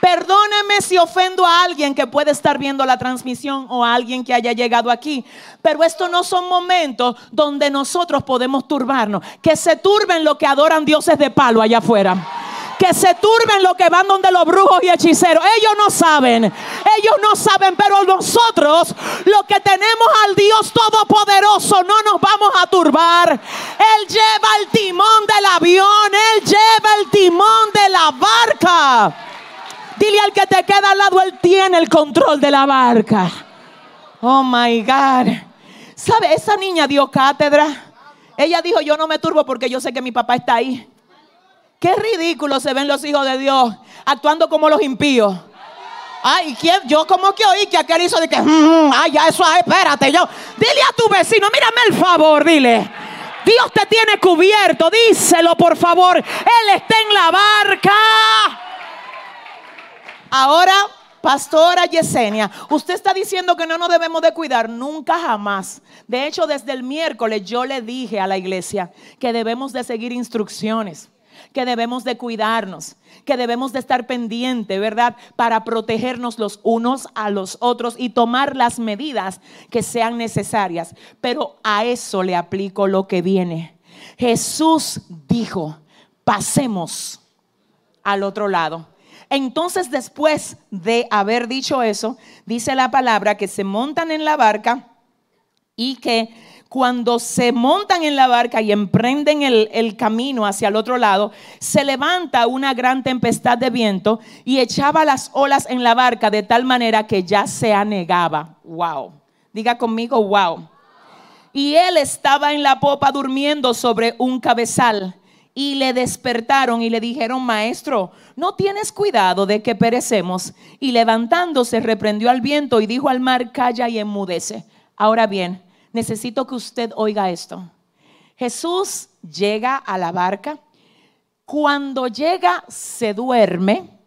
Perdóneme si ofendo a alguien que puede estar viendo la transmisión o a alguien que haya llegado aquí. Pero estos no son momentos donde nosotros podemos turbarnos. Que se turben los que adoran dioses de palo allá afuera que se turben los que van donde los brujos y hechiceros. Ellos no saben, ellos no saben, pero nosotros, los que tenemos al Dios Todopoderoso, no nos vamos a turbar. Él lleva el timón del avión, Él lleva el timón de la barca. Dile al que te queda al lado, Él tiene el control de la barca. Oh my God. ¿Sabe? Esa niña dio cátedra. Ella dijo, yo no me turbo porque yo sé que mi papá está ahí. Qué ridículo se ven los hijos de Dios actuando como los impíos. Ay, ¿quién? yo como que oí que aquel hizo de que, mm, ay, ya eso, espérate, yo. Dile a tu vecino, mírame el favor, dile. Dios te tiene cubierto, díselo por favor. Él está en la barca. Ahora, pastora Yesenia, usted está diciendo que no nos debemos de cuidar, nunca jamás. De hecho, desde el miércoles yo le dije a la iglesia que debemos de seguir instrucciones que debemos de cuidarnos, que debemos de estar pendiente, ¿verdad? Para protegernos los unos a los otros y tomar las medidas que sean necesarias. Pero a eso le aplico lo que viene. Jesús dijo, pasemos al otro lado. Entonces después de haber dicho eso, dice la palabra que se montan en la barca y que cuando se montan en la barca y emprenden el, camino hacia el otro lado, se levanta una gran tempestad de viento y echaba las olas en la barca de tal manera que ya se anegaba. Wow. Diga conmigo, wow. Y él estaba en la popa durmiendo sobre un cabezal. Y le despertaron y le dijeron, maestro, no tienes cuidado de que perecemos. Y levantándose reprendió al viento y dijo al mar, calla y enmudece. Ahora bien, necesito que usted oiga esto. Jesús llega a la barca. Cuando llega, se duerme.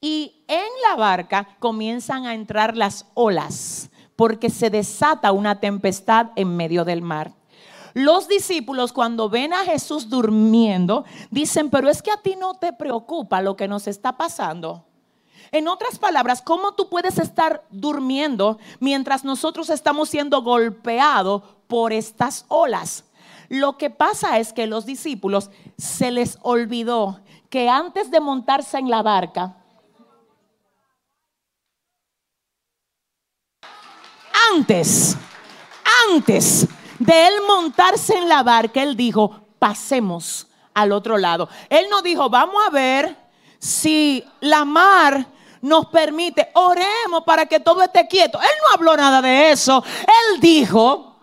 Y en la barca comienzan a entrar las olas porque se desata una tempestad en medio del mar. Los discípulos cuando ven a Jesús durmiendo, dicen, pero es que a ti no te preocupa lo que nos está pasando. En otras palabras, ¿cómo tú puedes estar durmiendo mientras nosotros estamos siendo golpeados por estas olas? Lo que pasa es que los discípulos se les olvidó que antes de montarse en la barca, antes, antes de él montarse en la barca, él dijo, pasemos al otro lado. Él no dijo, vamos a ver si la mar nos permite, oremos para que todo esté quieto. Él no habló nada de eso. Él dijo,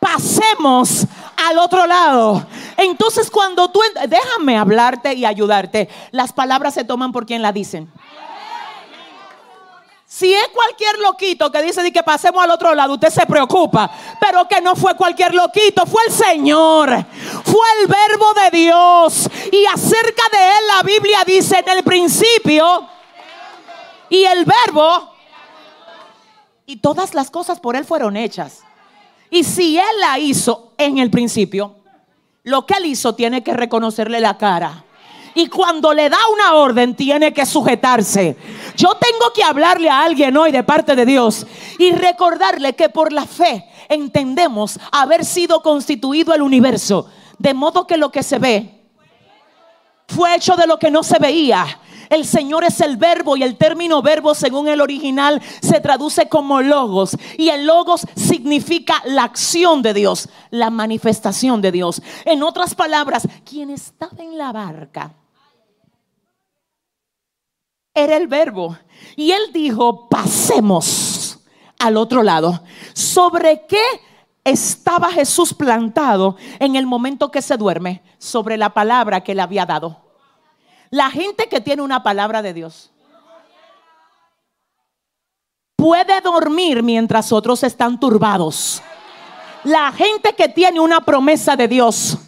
pasemos al otro lado. Entonces cuando tú, déjame hablarte y ayudarte, las palabras se toman por quien la dicen. Si es cualquier loquito que dice que pasemos al otro lado, usted se preocupa. Pero que no fue cualquier loquito, fue el Señor. Fue el verbo de Dios. Y acerca de él la Biblia dice en el principio. Y el verbo. Y todas las cosas por él fueron hechas. Y si él la hizo en el principio, lo que él hizo tiene que reconocerle la cara. Y cuando le da una orden tiene que sujetarse. Yo tengo que hablarle a alguien hoy de parte de Dios y recordarle que por la fe entendemos haber sido constituido el universo. De modo que lo que se ve fue hecho de lo que no se veía. El Señor es el verbo y el término verbo según el original se traduce como logos. Y el logos significa la acción de Dios, la manifestación de Dios. En otras palabras, quien estaba en la barca era el verbo. Y él dijo, pasemos al otro lado. ¿Sobre qué estaba Jesús plantado en el momento que se duerme? Sobre la palabra que le había dado. La gente que tiene una palabra de Dios puede dormir mientras otros están turbados. La gente que tiene una promesa de Dios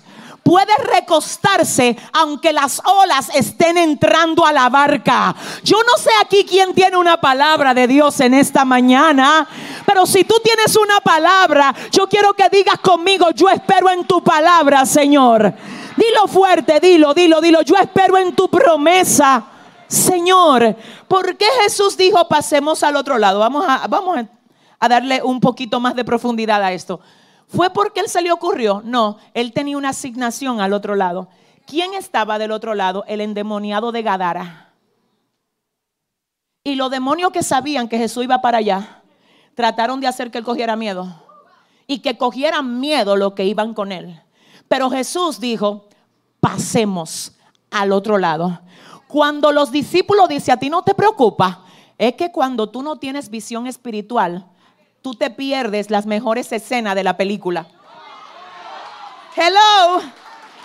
puede recostarse aunque las olas estén entrando a la barca. Yo no sé aquí quién tiene una palabra de Dios en esta mañana, pero si tú tienes una palabra, yo quiero que digas conmigo, yo espero en tu palabra, Señor. Dilo fuerte, dilo, dilo, dilo, yo espero en tu promesa. Señor, ¿por qué Jesús dijo pasemos al otro lado? Vamos a, vamos a darle un poquito más de profundidad a esto. ¿Fue porque él se le ocurrió? No, él tenía una asignación al otro lado. ¿Quién estaba del otro lado? El endemoniado de Gadara. Y los demonios que sabían que Jesús iba para allá, trataron de hacer que él cogiera miedo. Y que cogieran miedo los que iban con él. Pero Jesús dijo, pasemos al otro lado. Cuando los discípulos dicen, a ti no te preocupa, es que cuando tú no tienes visión espiritual, tú te pierdes las mejores escenas de la película. Hello,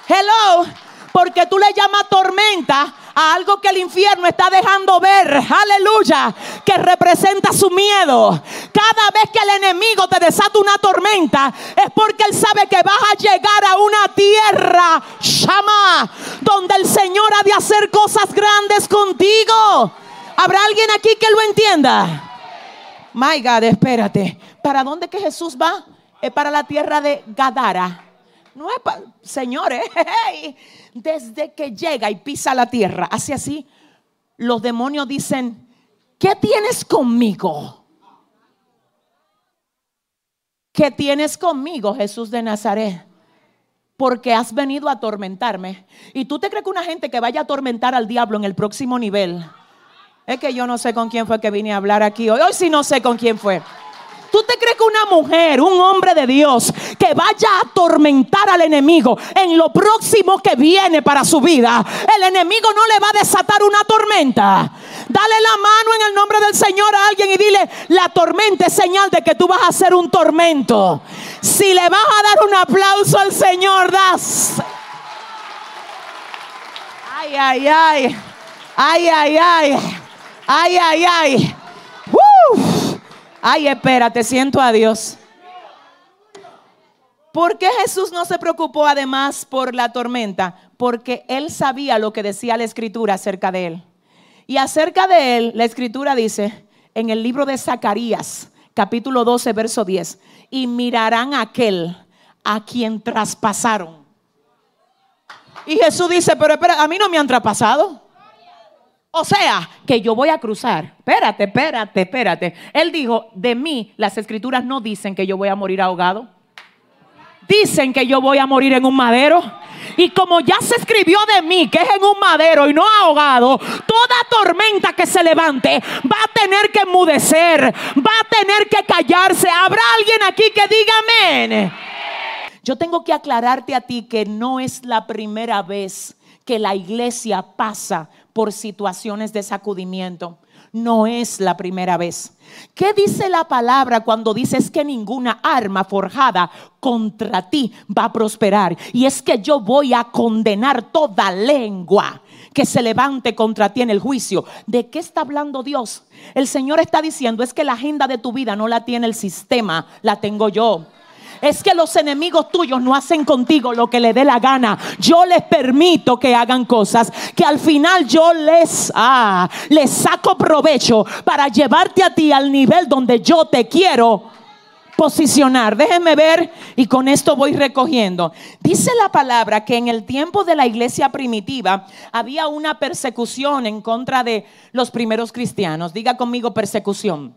hello, porque tú le llamas tormenta a algo que el infierno está dejando ver, aleluya, que representa su miedo. Cada vez que el enemigo te desata una tormenta, es porque él sabe que vas a llegar a una tierra, llama, donde el Señor ha de hacer cosas grandes contigo. ¿Habrá alguien aquí que lo entienda? My God, espérate. ¿Para dónde que Jesús va? Es para la tierra de Gadara. No es para, señores, desde que llega y pisa la tierra, hace así, los demonios dicen, ¿qué tienes conmigo? ¿Qué tienes conmigo, Jesús de Nazaret? Porque has venido a atormentarme. Y tú te crees que una gente que vaya a atormentar al diablo en el próximo nivel es que yo no sé con quién fue que vine a hablar aquí hoy. Hoy sí no sé con quién fue. ¿Tú te crees que una mujer, un hombre de Dios, que vaya a atormentar al enemigo en lo próximo que viene para su vida, el enemigo no le va a desatar una tormenta? Dale la mano en el nombre del Señor a alguien y dile, la tormenta es señal de que tú vas a hacer un tormento. Si le vas a dar un aplauso al Señor, das. Ay, ay, ay. Ay, ay, ay. Ay, ay, ay. Ay, espérate, siento a Dios. ¿Por qué Jesús no se preocupó además por la tormenta? Porque él sabía lo que decía la escritura acerca de él. Y acerca de él, la escritura dice en el libro de Zacarías, capítulo 12, verso 10. Y mirarán a aquel a quien traspasaron. Y Jesús dice, pero espera, a mí no me han traspasado. O sea, que yo voy a cruzar. Espérate, espérate, espérate. Él dijo, de mí las escrituras no dicen que yo voy a morir ahogado. Dicen que yo voy a morir en un madero. Y como ya se escribió de mí que es en un madero y no ahogado, toda tormenta que se levante va a tener que enmudecer, va a tener que callarse. ¿Habrá alguien aquí que diga amén? Yo tengo que aclararte a ti que no es la primera vez que la iglesia pasa por situaciones de sacudimiento. No es la primera vez. ¿Qué dice la palabra cuando dices que ninguna arma forjada contra ti va a prosperar? Y es que yo voy a condenar toda lengua que se levante contra ti en el juicio. ¿De qué está hablando Dios? El Señor está diciendo es que la agenda de tu vida no la tiene el sistema, la tengo yo es que los enemigos tuyos no hacen contigo lo que le dé la gana. Yo les permito que hagan cosas que al final yo les, ah, les saco provecho para llevarte a ti al nivel donde yo te quiero posicionar. Déjenme ver y con esto voy recogiendo. Dice la palabra que en el tiempo de la iglesia primitiva había una persecución en contra de los primeros cristianos. Diga conmigo persecución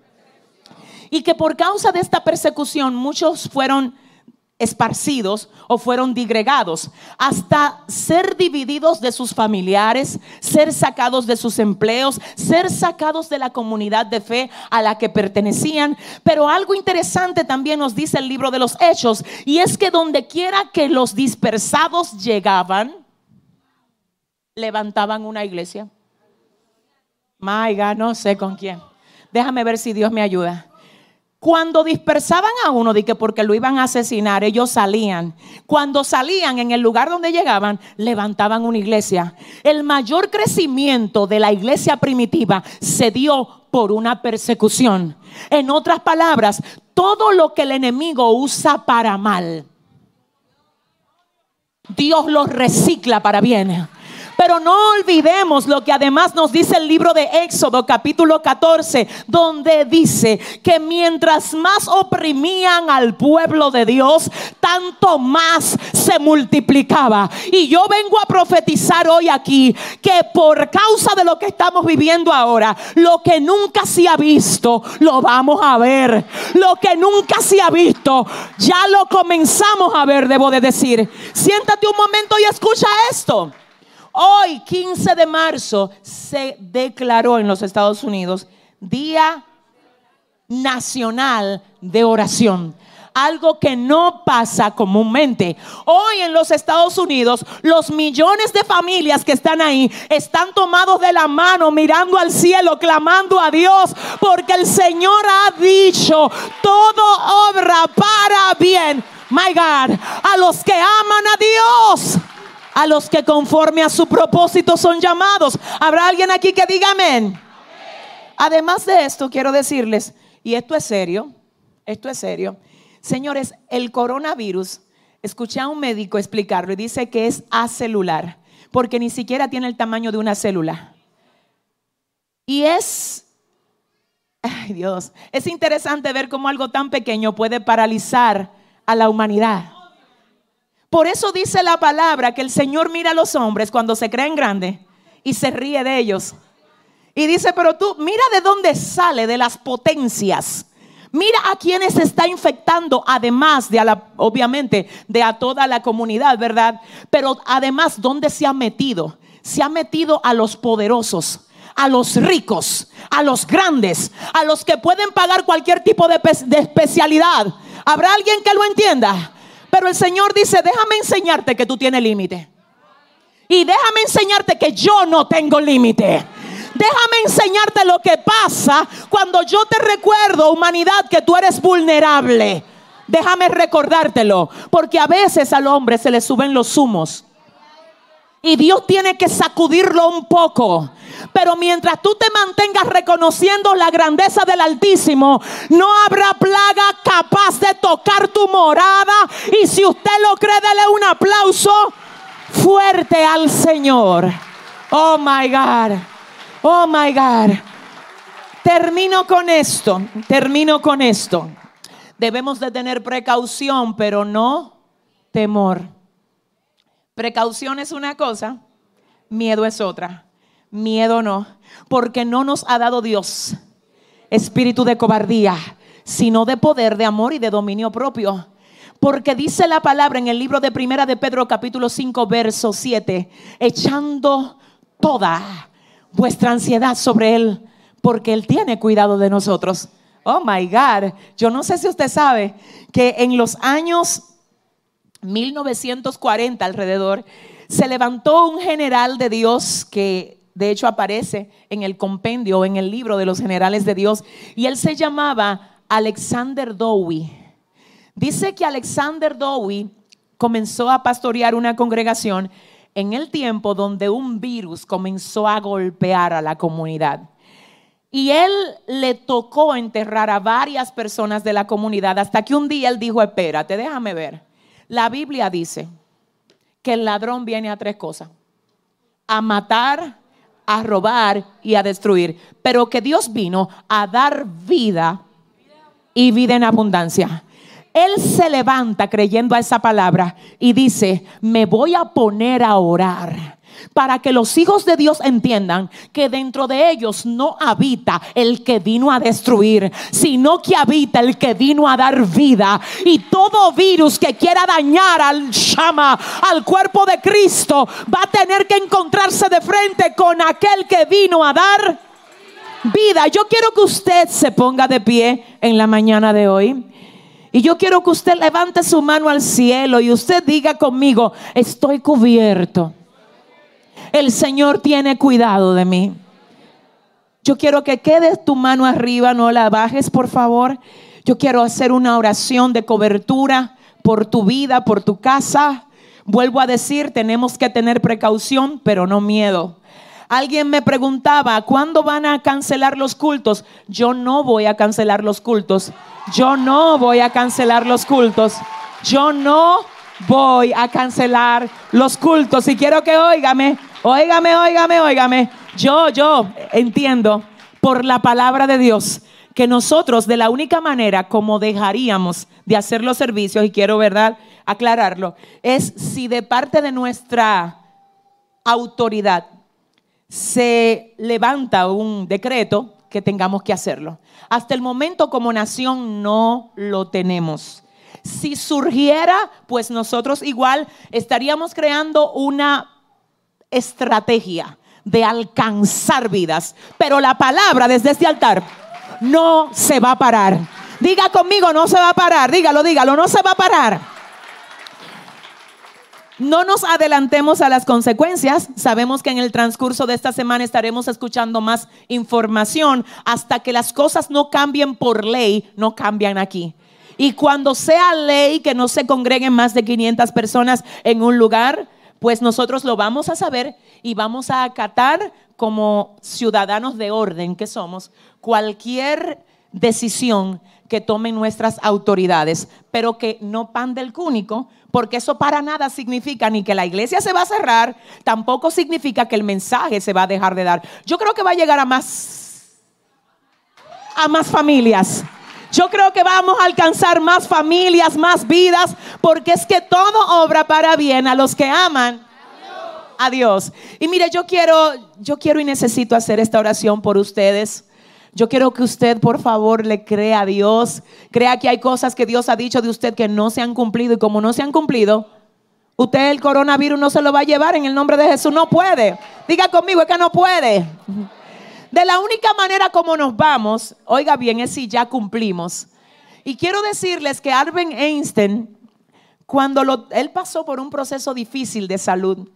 y que por causa de esta persecución muchos fueron esparcidos o fueron digregados hasta ser divididos de sus familiares, ser sacados de sus empleos, ser sacados de la comunidad de fe a la que pertenecían. Pero algo interesante también nos dice el libro de los Hechos y es que donde quiera que los dispersados llegaban, levantaban una iglesia. Maiga, no sé con quién. Déjame ver si Dios me ayuda. Cuando dispersaban a uno, de que porque lo iban a asesinar, ellos salían. Cuando salían en el lugar donde llegaban, levantaban una iglesia. El mayor crecimiento de la iglesia primitiva se dio por una persecución. En otras palabras, todo lo que el enemigo usa para mal, Dios lo recicla para bien. Pero no olvidemos lo que además nos dice el libro de Éxodo capítulo 14, donde dice que mientras más oprimían al pueblo de Dios, tanto más se multiplicaba. Y yo vengo a profetizar hoy aquí que por causa de lo que estamos viviendo ahora, lo que nunca se ha visto, lo vamos a ver. Lo que nunca se ha visto, ya lo comenzamos a ver, debo de decir. Siéntate un momento y escucha esto. Hoy, 15 de marzo, se declaró en los Estados Unidos Día Nacional de Oración algo que no pasa comúnmente. Hoy en los Estados Unidos, los millones de familias que están ahí están tomados de la mano, mirando al cielo, clamando a Dios, porque el Señor ha dicho, todo obra para bien, my God, a los que aman a Dios a los que conforme a su propósito son llamados. ¿Habrá alguien aquí que diga amén? Además de esto, quiero decirles, y esto es serio, esto es serio. Señores, el coronavirus, escuché a un médico explicarlo y dice que es acelular, porque ni siquiera tiene el tamaño de una célula. Y es, ay Dios, es interesante ver cómo algo tan pequeño puede paralizar a la humanidad. Por eso dice la palabra que el Señor mira a los hombres cuando se creen grandes y se ríe de ellos. Y dice, pero tú mira de dónde sale, de las potencias. Mira a quienes está infectando, además de a la, obviamente, de a toda la comunidad, ¿verdad? Pero además, ¿dónde se ha metido? Se ha metido a los poderosos, a los ricos, a los grandes, a los que pueden pagar cualquier tipo de, de especialidad. ¿Habrá alguien que lo entienda? Pero el Señor dice, déjame enseñarte que tú tienes límite. Y déjame enseñarte que yo no tengo límite. Déjame enseñarte lo que pasa cuando yo te recuerdo, humanidad, que tú eres vulnerable. Déjame recordártelo, porque a veces al hombre se le suben los humos. Y Dios tiene que sacudirlo un poco. Pero mientras tú te mantengas reconociendo la grandeza del Altísimo, no habrá plaga capaz de tocar tu morada. Y si usted lo cree, dele un aplauso fuerte al Señor. Oh my God. Oh my God. Termino con esto, termino con esto. Debemos de tener precaución, pero no temor. Precaución es una cosa, miedo es otra. Miedo no, porque no nos ha dado Dios espíritu de cobardía, sino de poder, de amor y de dominio propio. Porque dice la palabra en el libro de Primera de Pedro capítulo 5 verso 7, echando toda vuestra ansiedad sobre él, porque él tiene cuidado de nosotros. Oh my God, yo no sé si usted sabe que en los años 1940 alrededor se levantó un general de Dios que de hecho aparece en el compendio, en el libro de los generales de Dios, y él se llamaba Alexander Dowie. Dice que Alexander Dowie comenzó a pastorear una congregación en el tiempo donde un virus comenzó a golpear a la comunidad. Y él le tocó enterrar a varias personas de la comunidad hasta que un día él dijo, espérate, déjame ver. La Biblia dice que el ladrón viene a tres cosas. A matar, a robar y a destruir. Pero que Dios vino a dar vida y vida en abundancia. Él se levanta creyendo a esa palabra y dice, me voy a poner a orar para que los hijos de Dios entiendan que dentro de ellos no habita el que vino a destruir, sino que habita el que vino a dar vida. Y todo virus que quiera dañar al llama, al cuerpo de Cristo, va a tener que encontrarse de frente con aquel que vino a dar vida. Yo quiero que usted se ponga de pie en la mañana de hoy. Y yo quiero que usted levante su mano al cielo y usted diga conmigo, estoy cubierto. El Señor tiene cuidado de mí. Yo quiero que quedes tu mano arriba, no la bajes, por favor. Yo quiero hacer una oración de cobertura por tu vida, por tu casa. Vuelvo a decir, tenemos que tener precaución, pero no miedo. Alguien me preguntaba, ¿cuándo van a cancelar los cultos? Yo no voy a cancelar los cultos. Yo no voy a cancelar los cultos. Yo no voy a cancelar los cultos. Y quiero que óigame, óigame, óigame, óigame. Yo, yo entiendo por la palabra de Dios que nosotros de la única manera como dejaríamos de hacer los servicios, y quiero, ¿verdad?, aclararlo, es si de parte de nuestra autoridad se levanta un decreto que tengamos que hacerlo. Hasta el momento como nación no lo tenemos. Si surgiera, pues nosotros igual estaríamos creando una estrategia de alcanzar vidas. Pero la palabra desde este altar no se va a parar. Diga conmigo, no se va a parar. Dígalo, dígalo, no se va a parar. No nos adelantemos a las consecuencias. Sabemos que en el transcurso de esta semana estaremos escuchando más información hasta que las cosas no cambien por ley, no cambian aquí. Y cuando sea ley que no se congreguen más de 500 personas en un lugar, pues nosotros lo vamos a saber y vamos a acatar como ciudadanos de orden que somos cualquier decisión que tomen nuestras autoridades, pero que no pan del cúnico, porque eso para nada significa ni que la iglesia se va a cerrar, tampoco significa que el mensaje se va a dejar de dar. Yo creo que va a llegar a más a más familias. Yo creo que vamos a alcanzar más familias, más vidas, porque es que todo obra para bien a los que aman a Dios. Y mire, yo quiero yo quiero y necesito hacer esta oración por ustedes. Yo quiero que usted, por favor, le crea a Dios. Crea que hay cosas que Dios ha dicho de usted que no se han cumplido y como no se han cumplido, usted el coronavirus no se lo va a llevar en el nombre de Jesús. No puede. Diga conmigo, es que no puede. De la única manera como nos vamos, oiga bien, es si ya cumplimos. Y quiero decirles que Albert Einstein, cuando él pasó por un proceso difícil de salud,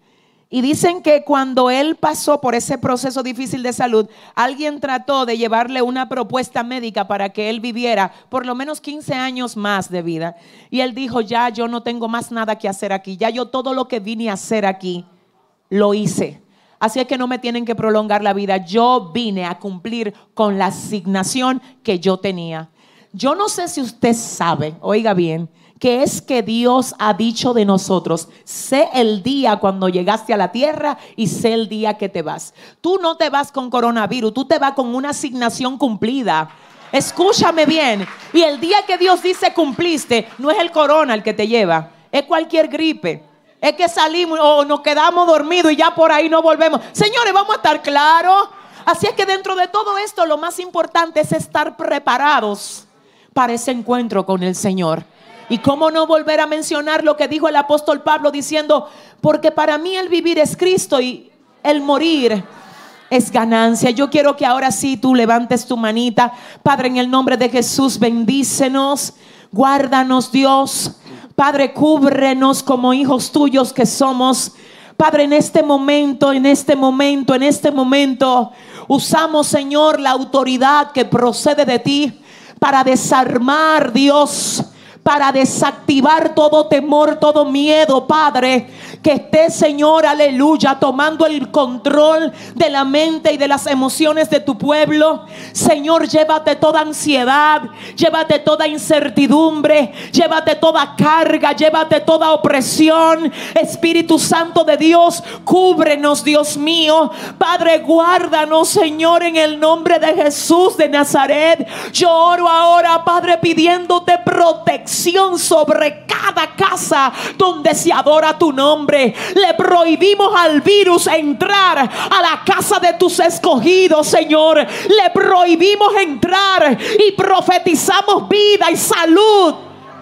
y dicen que cuando él pasó por ese proceso difícil de salud, alguien trató de llevarle una propuesta médica para que él viviera por lo menos 15 años más de vida. Y él dijo, ya yo no tengo más nada que hacer aquí, ya yo todo lo que vine a hacer aquí, lo hice. Así es que no me tienen que prolongar la vida. Yo vine a cumplir con la asignación que yo tenía. Yo no sé si usted sabe, oiga bien, que es que Dios ha dicho de nosotros, sé el día cuando llegaste a la tierra y sé el día que te vas. Tú no te vas con coronavirus, tú te vas con una asignación cumplida. Escúchame bien. Y el día que Dios dice cumpliste, no es el corona el que te lleva, es cualquier gripe. Es que salimos o nos quedamos dormidos y ya por ahí no volvemos. Señores, vamos a estar claros. Así es que dentro de todo esto lo más importante es estar preparados para ese encuentro con el Señor. Y cómo no volver a mencionar lo que dijo el apóstol Pablo diciendo, porque para mí el vivir es Cristo y el morir es ganancia. Yo quiero que ahora sí tú levantes tu manita. Padre, en el nombre de Jesús, bendícenos, guárdanos Dios. Padre, cúbrenos como hijos tuyos que somos. Padre, en este momento, en este momento, en este momento, usamos, Señor, la autoridad que procede de ti para desarmar, Dios, para desactivar todo temor, todo miedo, Padre. Que esté, Señor, aleluya, tomando el control de la mente y de las emociones de tu pueblo. Señor, llévate toda ansiedad, llévate toda incertidumbre, llévate toda carga, llévate toda opresión. Espíritu Santo de Dios, cúbrenos, Dios mío. Padre, guárdanos, Señor, en el nombre de Jesús de Nazaret. Yo oro ahora, Padre, pidiéndote protección sobre cada casa donde se adora tu nombre. Le prohibimos al virus entrar a la casa de tus escogidos, Señor. Le prohibimos entrar y profetizamos vida y salud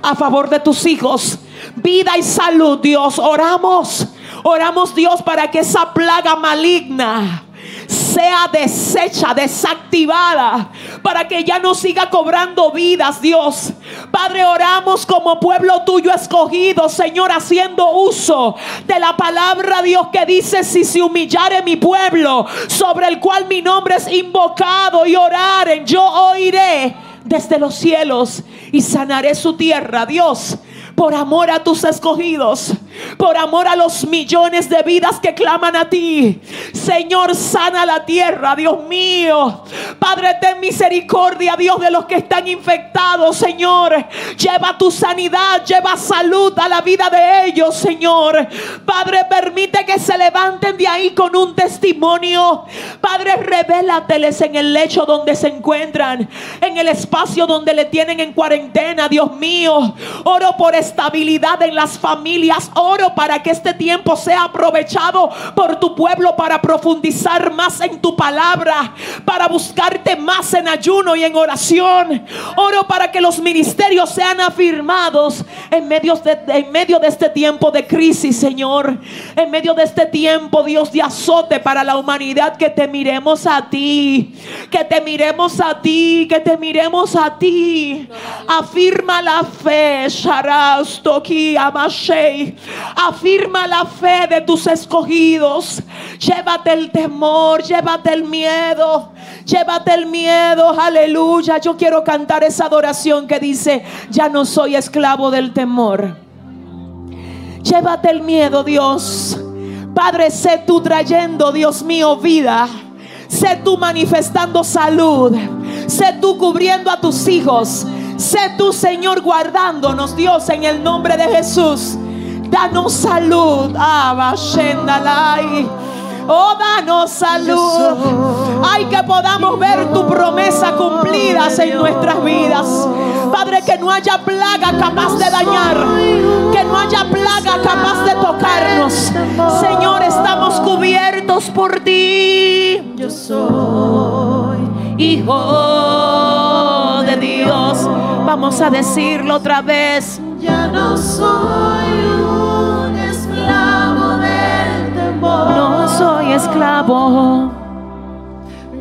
a favor de tus hijos. Vida y salud, Dios. Oramos. Oramos, Dios, para que esa plaga maligna sea deshecha, desactivada, para que ya no siga cobrando vidas, Dios. Padre, oramos como pueblo tuyo escogido, Señor, haciendo uso de la palabra, Dios, que dice, si se humillare mi pueblo, sobre el cual mi nombre es invocado y oraren, yo oiré desde los cielos y sanaré su tierra, Dios por amor a tus escogidos, por amor a los millones de vidas que claman a ti. Señor, sana la tierra, Dios mío. Padre, ten misericordia, Dios, de los que están infectados, Señor. Lleva tu sanidad, lleva salud a la vida de ellos, Señor. Padre, permite que se levanten de ahí con un testimonio. Padre, revélateles en el lecho donde se encuentran, en el espacio donde le tienen en cuarentena, Dios mío. Oro por estabilidad en las familias. Oro para que este tiempo sea aprovechado por tu pueblo para profundizar más en tu palabra, para buscarte más en ayuno y en oración. Oro para que los ministerios sean afirmados en medio de, en medio de este tiempo de crisis, Señor. En medio de este tiempo, Dios, de azote para la humanidad, que te miremos a ti, que te miremos a ti, que te miremos a ti. Afirma la fe, Shara. Afirma la fe de tus escogidos. Llévate el temor, llévate el miedo. Llévate el miedo, aleluya. Yo quiero cantar esa adoración que dice, ya no soy esclavo del temor. Llévate el miedo, Dios. Padre, sé tú trayendo, Dios mío, vida. Sé tú manifestando salud. Sé tú cubriendo a tus hijos. Sé tú, Señor, guardándonos, Dios, en el nombre de Jesús. Danos salud. Oh, danos salud. Ay, que podamos ver tu promesa cumplida en nuestras vidas. Padre, que no haya plaga capaz de dañar. Que no haya plaga capaz de tocarnos. Señor, estamos cubiertos por ti. Yo soy hijo. Vamos a decirlo otra vez. Ya no soy un esclavo del temor. No soy esclavo.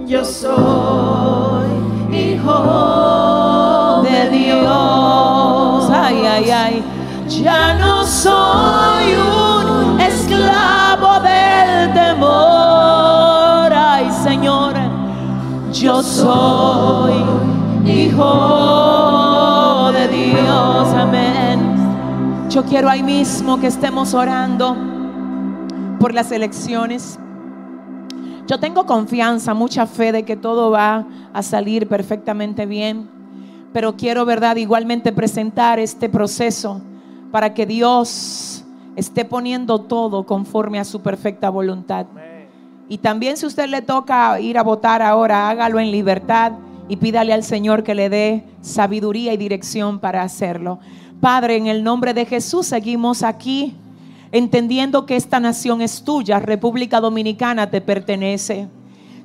Yo soy hijo de Dios. Ay, ay, ay. Ya no soy un esclavo del temor. Ay, Señor. Yo soy hijo Dios, amén. Yo quiero ahí mismo que estemos orando por las elecciones. Yo tengo confianza, mucha fe de que todo va a salir perfectamente bien. pero quiero, ¿verdad? Igualmente presentar este proceso para que Dios esté poniendo todo conforme a su perfecta voluntad. Y también si usted le toca ir a votar ahora, hágalo en libertad y pídale al Señor que le dé sabiduría y dirección para hacerlo. Padre, en el nombre de Jesús seguimos aquí entendiendo que esta nación es tuya, República Dominicana te pertenece.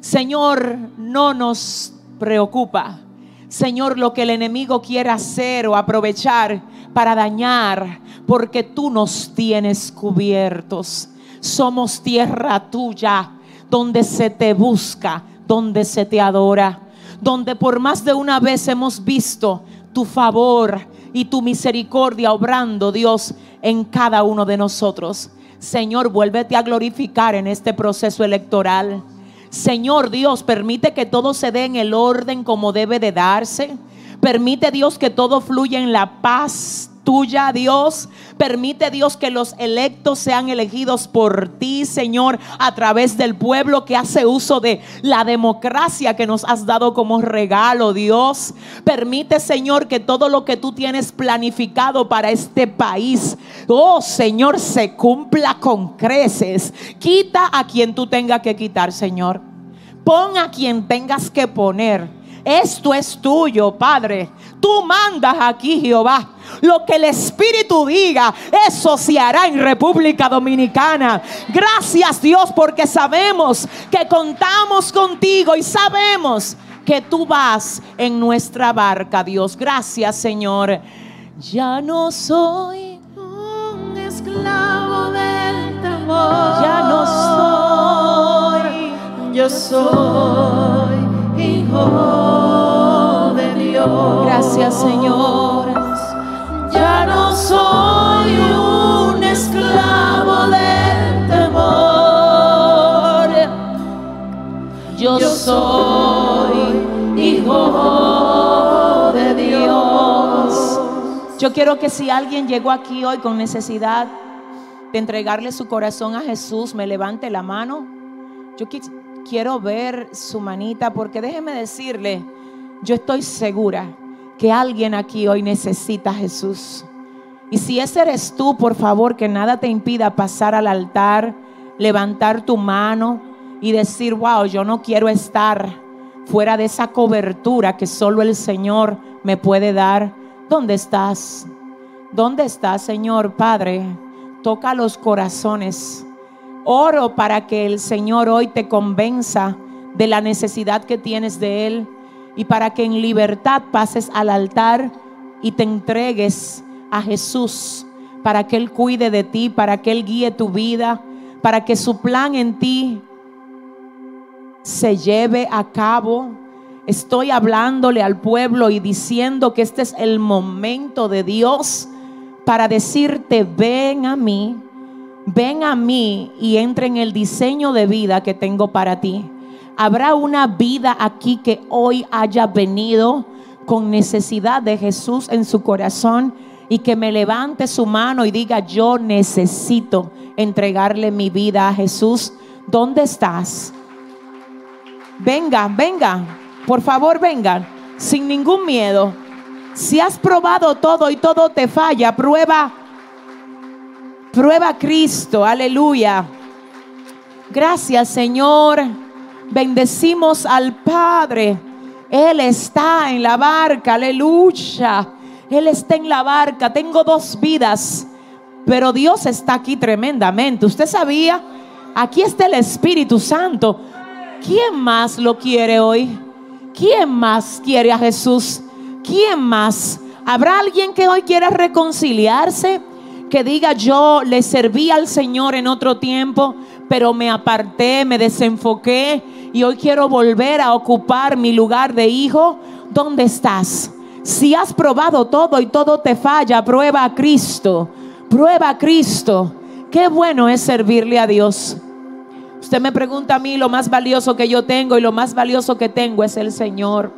Señor, no nos preocupa. Señor, lo que el enemigo quiera hacer o aprovechar para dañar, porque tú nos tienes cubiertos. Somos tierra tuya, donde se te busca, donde se te adora, donde por más de una vez hemos visto tu favor y tu misericordia obrando, Dios, en cada uno de nosotros. Señor, vuélvete a glorificar en este proceso electoral. Señor Dios, permite que todo se dé en el orden como debe de darse. Permite Dios que todo fluya en la paz tuya, Dios. Permite, Dios, que los electos sean elegidos por ti, Señor, a través del pueblo que hace uso de la democracia que nos has dado como regalo, Dios. Permite, Señor, que todo lo que tú tienes planificado para este país, oh Señor, se cumpla con creces. Quita a quien tú tengas que quitar, Señor. Pon a quien tengas que poner. Esto es tuyo, Padre. Tú mandas aquí, Jehová. Lo que el Espíritu diga, eso se hará en República Dominicana. Gracias Dios porque sabemos que contamos contigo y sabemos que tú vas en nuestra barca, Dios. Gracias Señor. Ya no soy Un esclavo del temor. Ya no soy. Yo soy hijo de Dios. Gracias Señor. Ya no soy un esclavo del temor. Yo, Yo soy hijo de Dios. Yo quiero que si alguien llegó aquí hoy con necesidad de entregarle su corazón a Jesús, me levante la mano. Yo qui- quiero ver su manita porque déjeme decirle, yo estoy segura que alguien aquí hoy necesita a Jesús. Y si ese eres tú, por favor, que nada te impida pasar al altar, levantar tu mano y decir, wow, yo no quiero estar fuera de esa cobertura que solo el Señor me puede dar. ¿Dónde estás? ¿Dónde estás, Señor Padre? Toca los corazones. Oro para que el Señor hoy te convenza de la necesidad que tienes de Él y para que en libertad pases al altar y te entregues a Jesús para que Él cuide de ti, para que Él guíe tu vida, para que su plan en ti se lleve a cabo. Estoy hablándole al pueblo y diciendo que este es el momento de Dios para decirte, ven a mí, ven a mí y entra en el diseño de vida que tengo para ti. Habrá una vida aquí que hoy haya venido con necesidad de Jesús en su corazón y que me levante su mano y diga, yo necesito entregarle mi vida a Jesús. ¿Dónde estás? Venga, venga, por favor vengan, sin ningún miedo. Si has probado todo y todo te falla, prueba, prueba Cristo, aleluya. Gracias Señor, bendecimos al Padre. Él está en la barca, aleluya. Él está en la barca, tengo dos vidas, pero Dios está aquí tremendamente. ¿Usted sabía? Aquí está el Espíritu Santo. ¿Quién más lo quiere hoy? ¿Quién más quiere a Jesús? ¿Quién más? ¿Habrá alguien que hoy quiera reconciliarse? Que diga yo le serví al Señor en otro tiempo, pero me aparté, me desenfoqué y hoy quiero volver a ocupar mi lugar de hijo. ¿Dónde estás? Si has probado todo y todo te falla, prueba a Cristo. Prueba a Cristo. Qué bueno es servirle a Dios. Usted me pregunta a mí lo más valioso que yo tengo y lo más valioso que tengo es el Señor.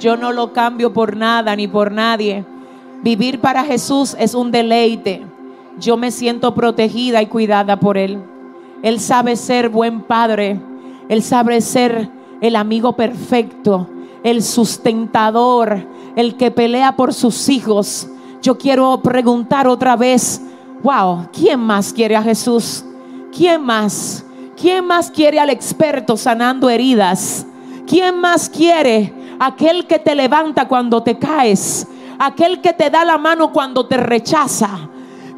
Yo no lo cambio por nada ni por nadie. Vivir para Jesús es un deleite. Yo me siento protegida y cuidada por Él. Él sabe ser buen padre. Él sabe ser el amigo perfecto. el sustentador, el que pelea por sus hijos. Yo quiero preguntar otra vez, wow, ¿quién más quiere a Jesús? ¿Quién más? ¿Quién más quiere al experto sanando heridas? ¿Quién más quiere aquel que te levanta cuando te caes? Aquel que te da la mano cuando te rechaza.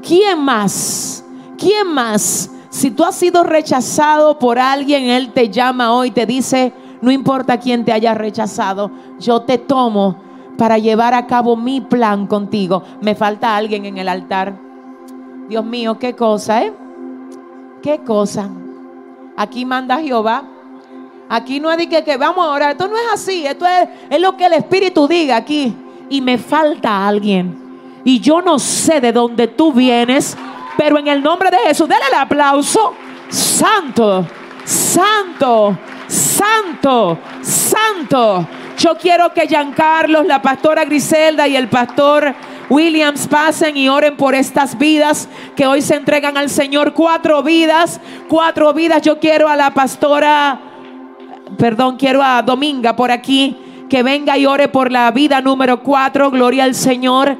¿Quién más? ¿Quién más? Si tú has sido rechazado por alguien, Él te llama hoy, te dice, no importa quién te haya rechazado, yo te tomo para llevar a cabo mi plan contigo. Me falta alguien en el altar. Dios mío, qué cosa, ¿eh? Qué cosa. Aquí manda Jehová. Aquí no es de que, vamos a orar. Esto no es así. Esto es, es lo que el Espíritu diga aquí. Y me falta alguien. Y yo no sé de dónde tú vienes. Pero en el nombre de Jesús, denle el aplauso. Santo, santo, santo, santo. Yo quiero que Giancarlos, la pastora Griselda y el pastor Williams pasen y oren por estas vidas que hoy se entregan al Señor. Cuatro vidas, cuatro vidas. Yo quiero a la pastora, perdón, quiero a Dominga por aquí, que venga y ore por la vida número cuatro. Gloria al Señor.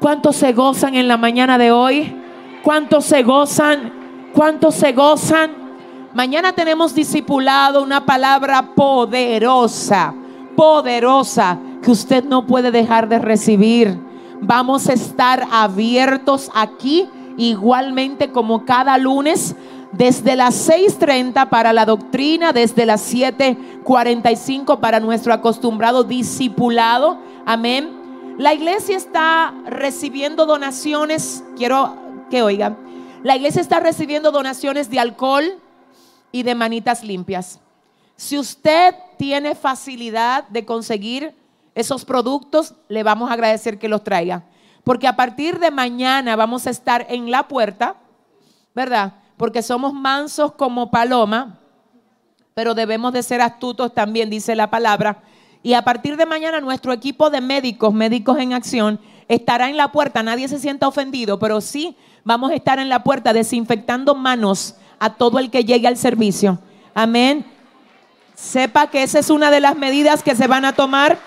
¿Cuántos se gozan en la mañana de hoy? ¿Cuántos se gozan? ¿Cuántos se gozan? Mañana tenemos discipulado una palabra poderosa, poderosa, que usted no puede dejar de recibir. Vamos a estar abiertos aquí igualmente como cada lunes desde las 6.30 para la doctrina, desde las 7.45 para nuestro acostumbrado discipulado. Amén. La iglesia está recibiendo donaciones, quiero que oigan, la iglesia está recibiendo donaciones de alcohol y de manitas limpias. Si usted tiene facilidad de conseguir esos productos, le vamos a agradecer que los traiga. Porque a partir de mañana vamos a estar en la puerta, ¿verdad? Porque somos mansos como paloma, pero debemos de ser astutos también, dice la palabra. Y a partir de mañana nuestro equipo de médicos, médicos en acción, estará en la puerta. Nadie se sienta ofendido, pero sí vamos a estar en la puerta desinfectando manos a todo el que llegue al servicio. Amén. Sepa que esa es una de las medidas que se van a tomar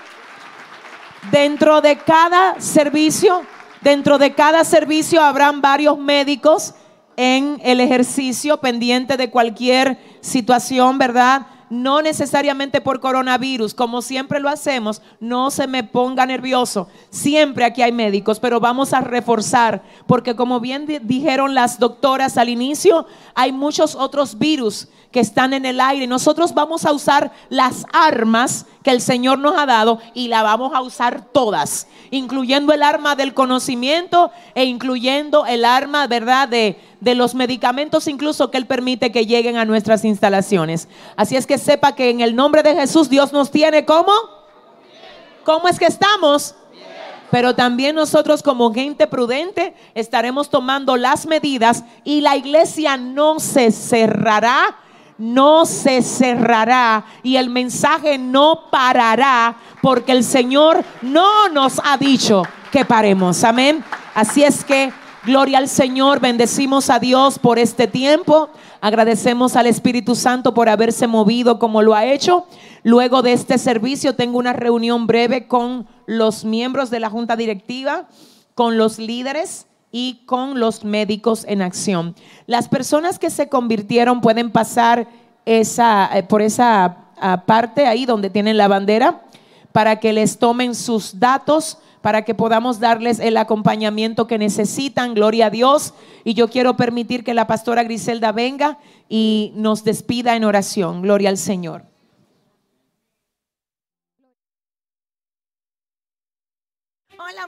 Dentro de cada servicio, dentro de cada servicio habrán varios médicos en el ejercicio pendiente de cualquier situación, ¿verdad? No necesariamente por coronavirus, como siempre lo hacemos, no se me ponga nervioso. Siempre aquí hay médicos, pero vamos a reforzar, porque como bien dijeron las doctoras al inicio, hay muchos otros virus que están en el aire. Nosotros vamos a usar las armas que el Señor nos ha dado y la vamos a usar todas, incluyendo el arma del conocimiento e incluyendo el arma, ¿verdad?, de, de los medicamentos incluso que Él permite que lleguen a nuestras instalaciones. Así es que sepa que en el nombre de Jesús Dios nos tiene como... ¿Cómo es que estamos? Pero también nosotros como gente prudente estaremos tomando las medidas y la iglesia no se cerrará no se cerrará y el mensaje no parará porque el Señor no nos ha dicho que paremos. Amén. Así es que gloria al Señor, bendecimos a Dios por este tiempo. Agradecemos al Espíritu Santo por haberse movido como lo ha hecho. Luego de este servicio tengo una reunión breve con los miembros de la Junta Directiva, con los líderes y con los médicos en acción. Las personas que se convirtieron pueden pasar esa, eh, por esa ah, parte ahí donde tienen la bandera para que les tomen sus datos, para que podamos darles el acompañamiento que necesitan. Gloria a Dios. Y yo quiero permitir que la pastora Griselda venga y nos despida en oración. Gloria al Señor. Hola,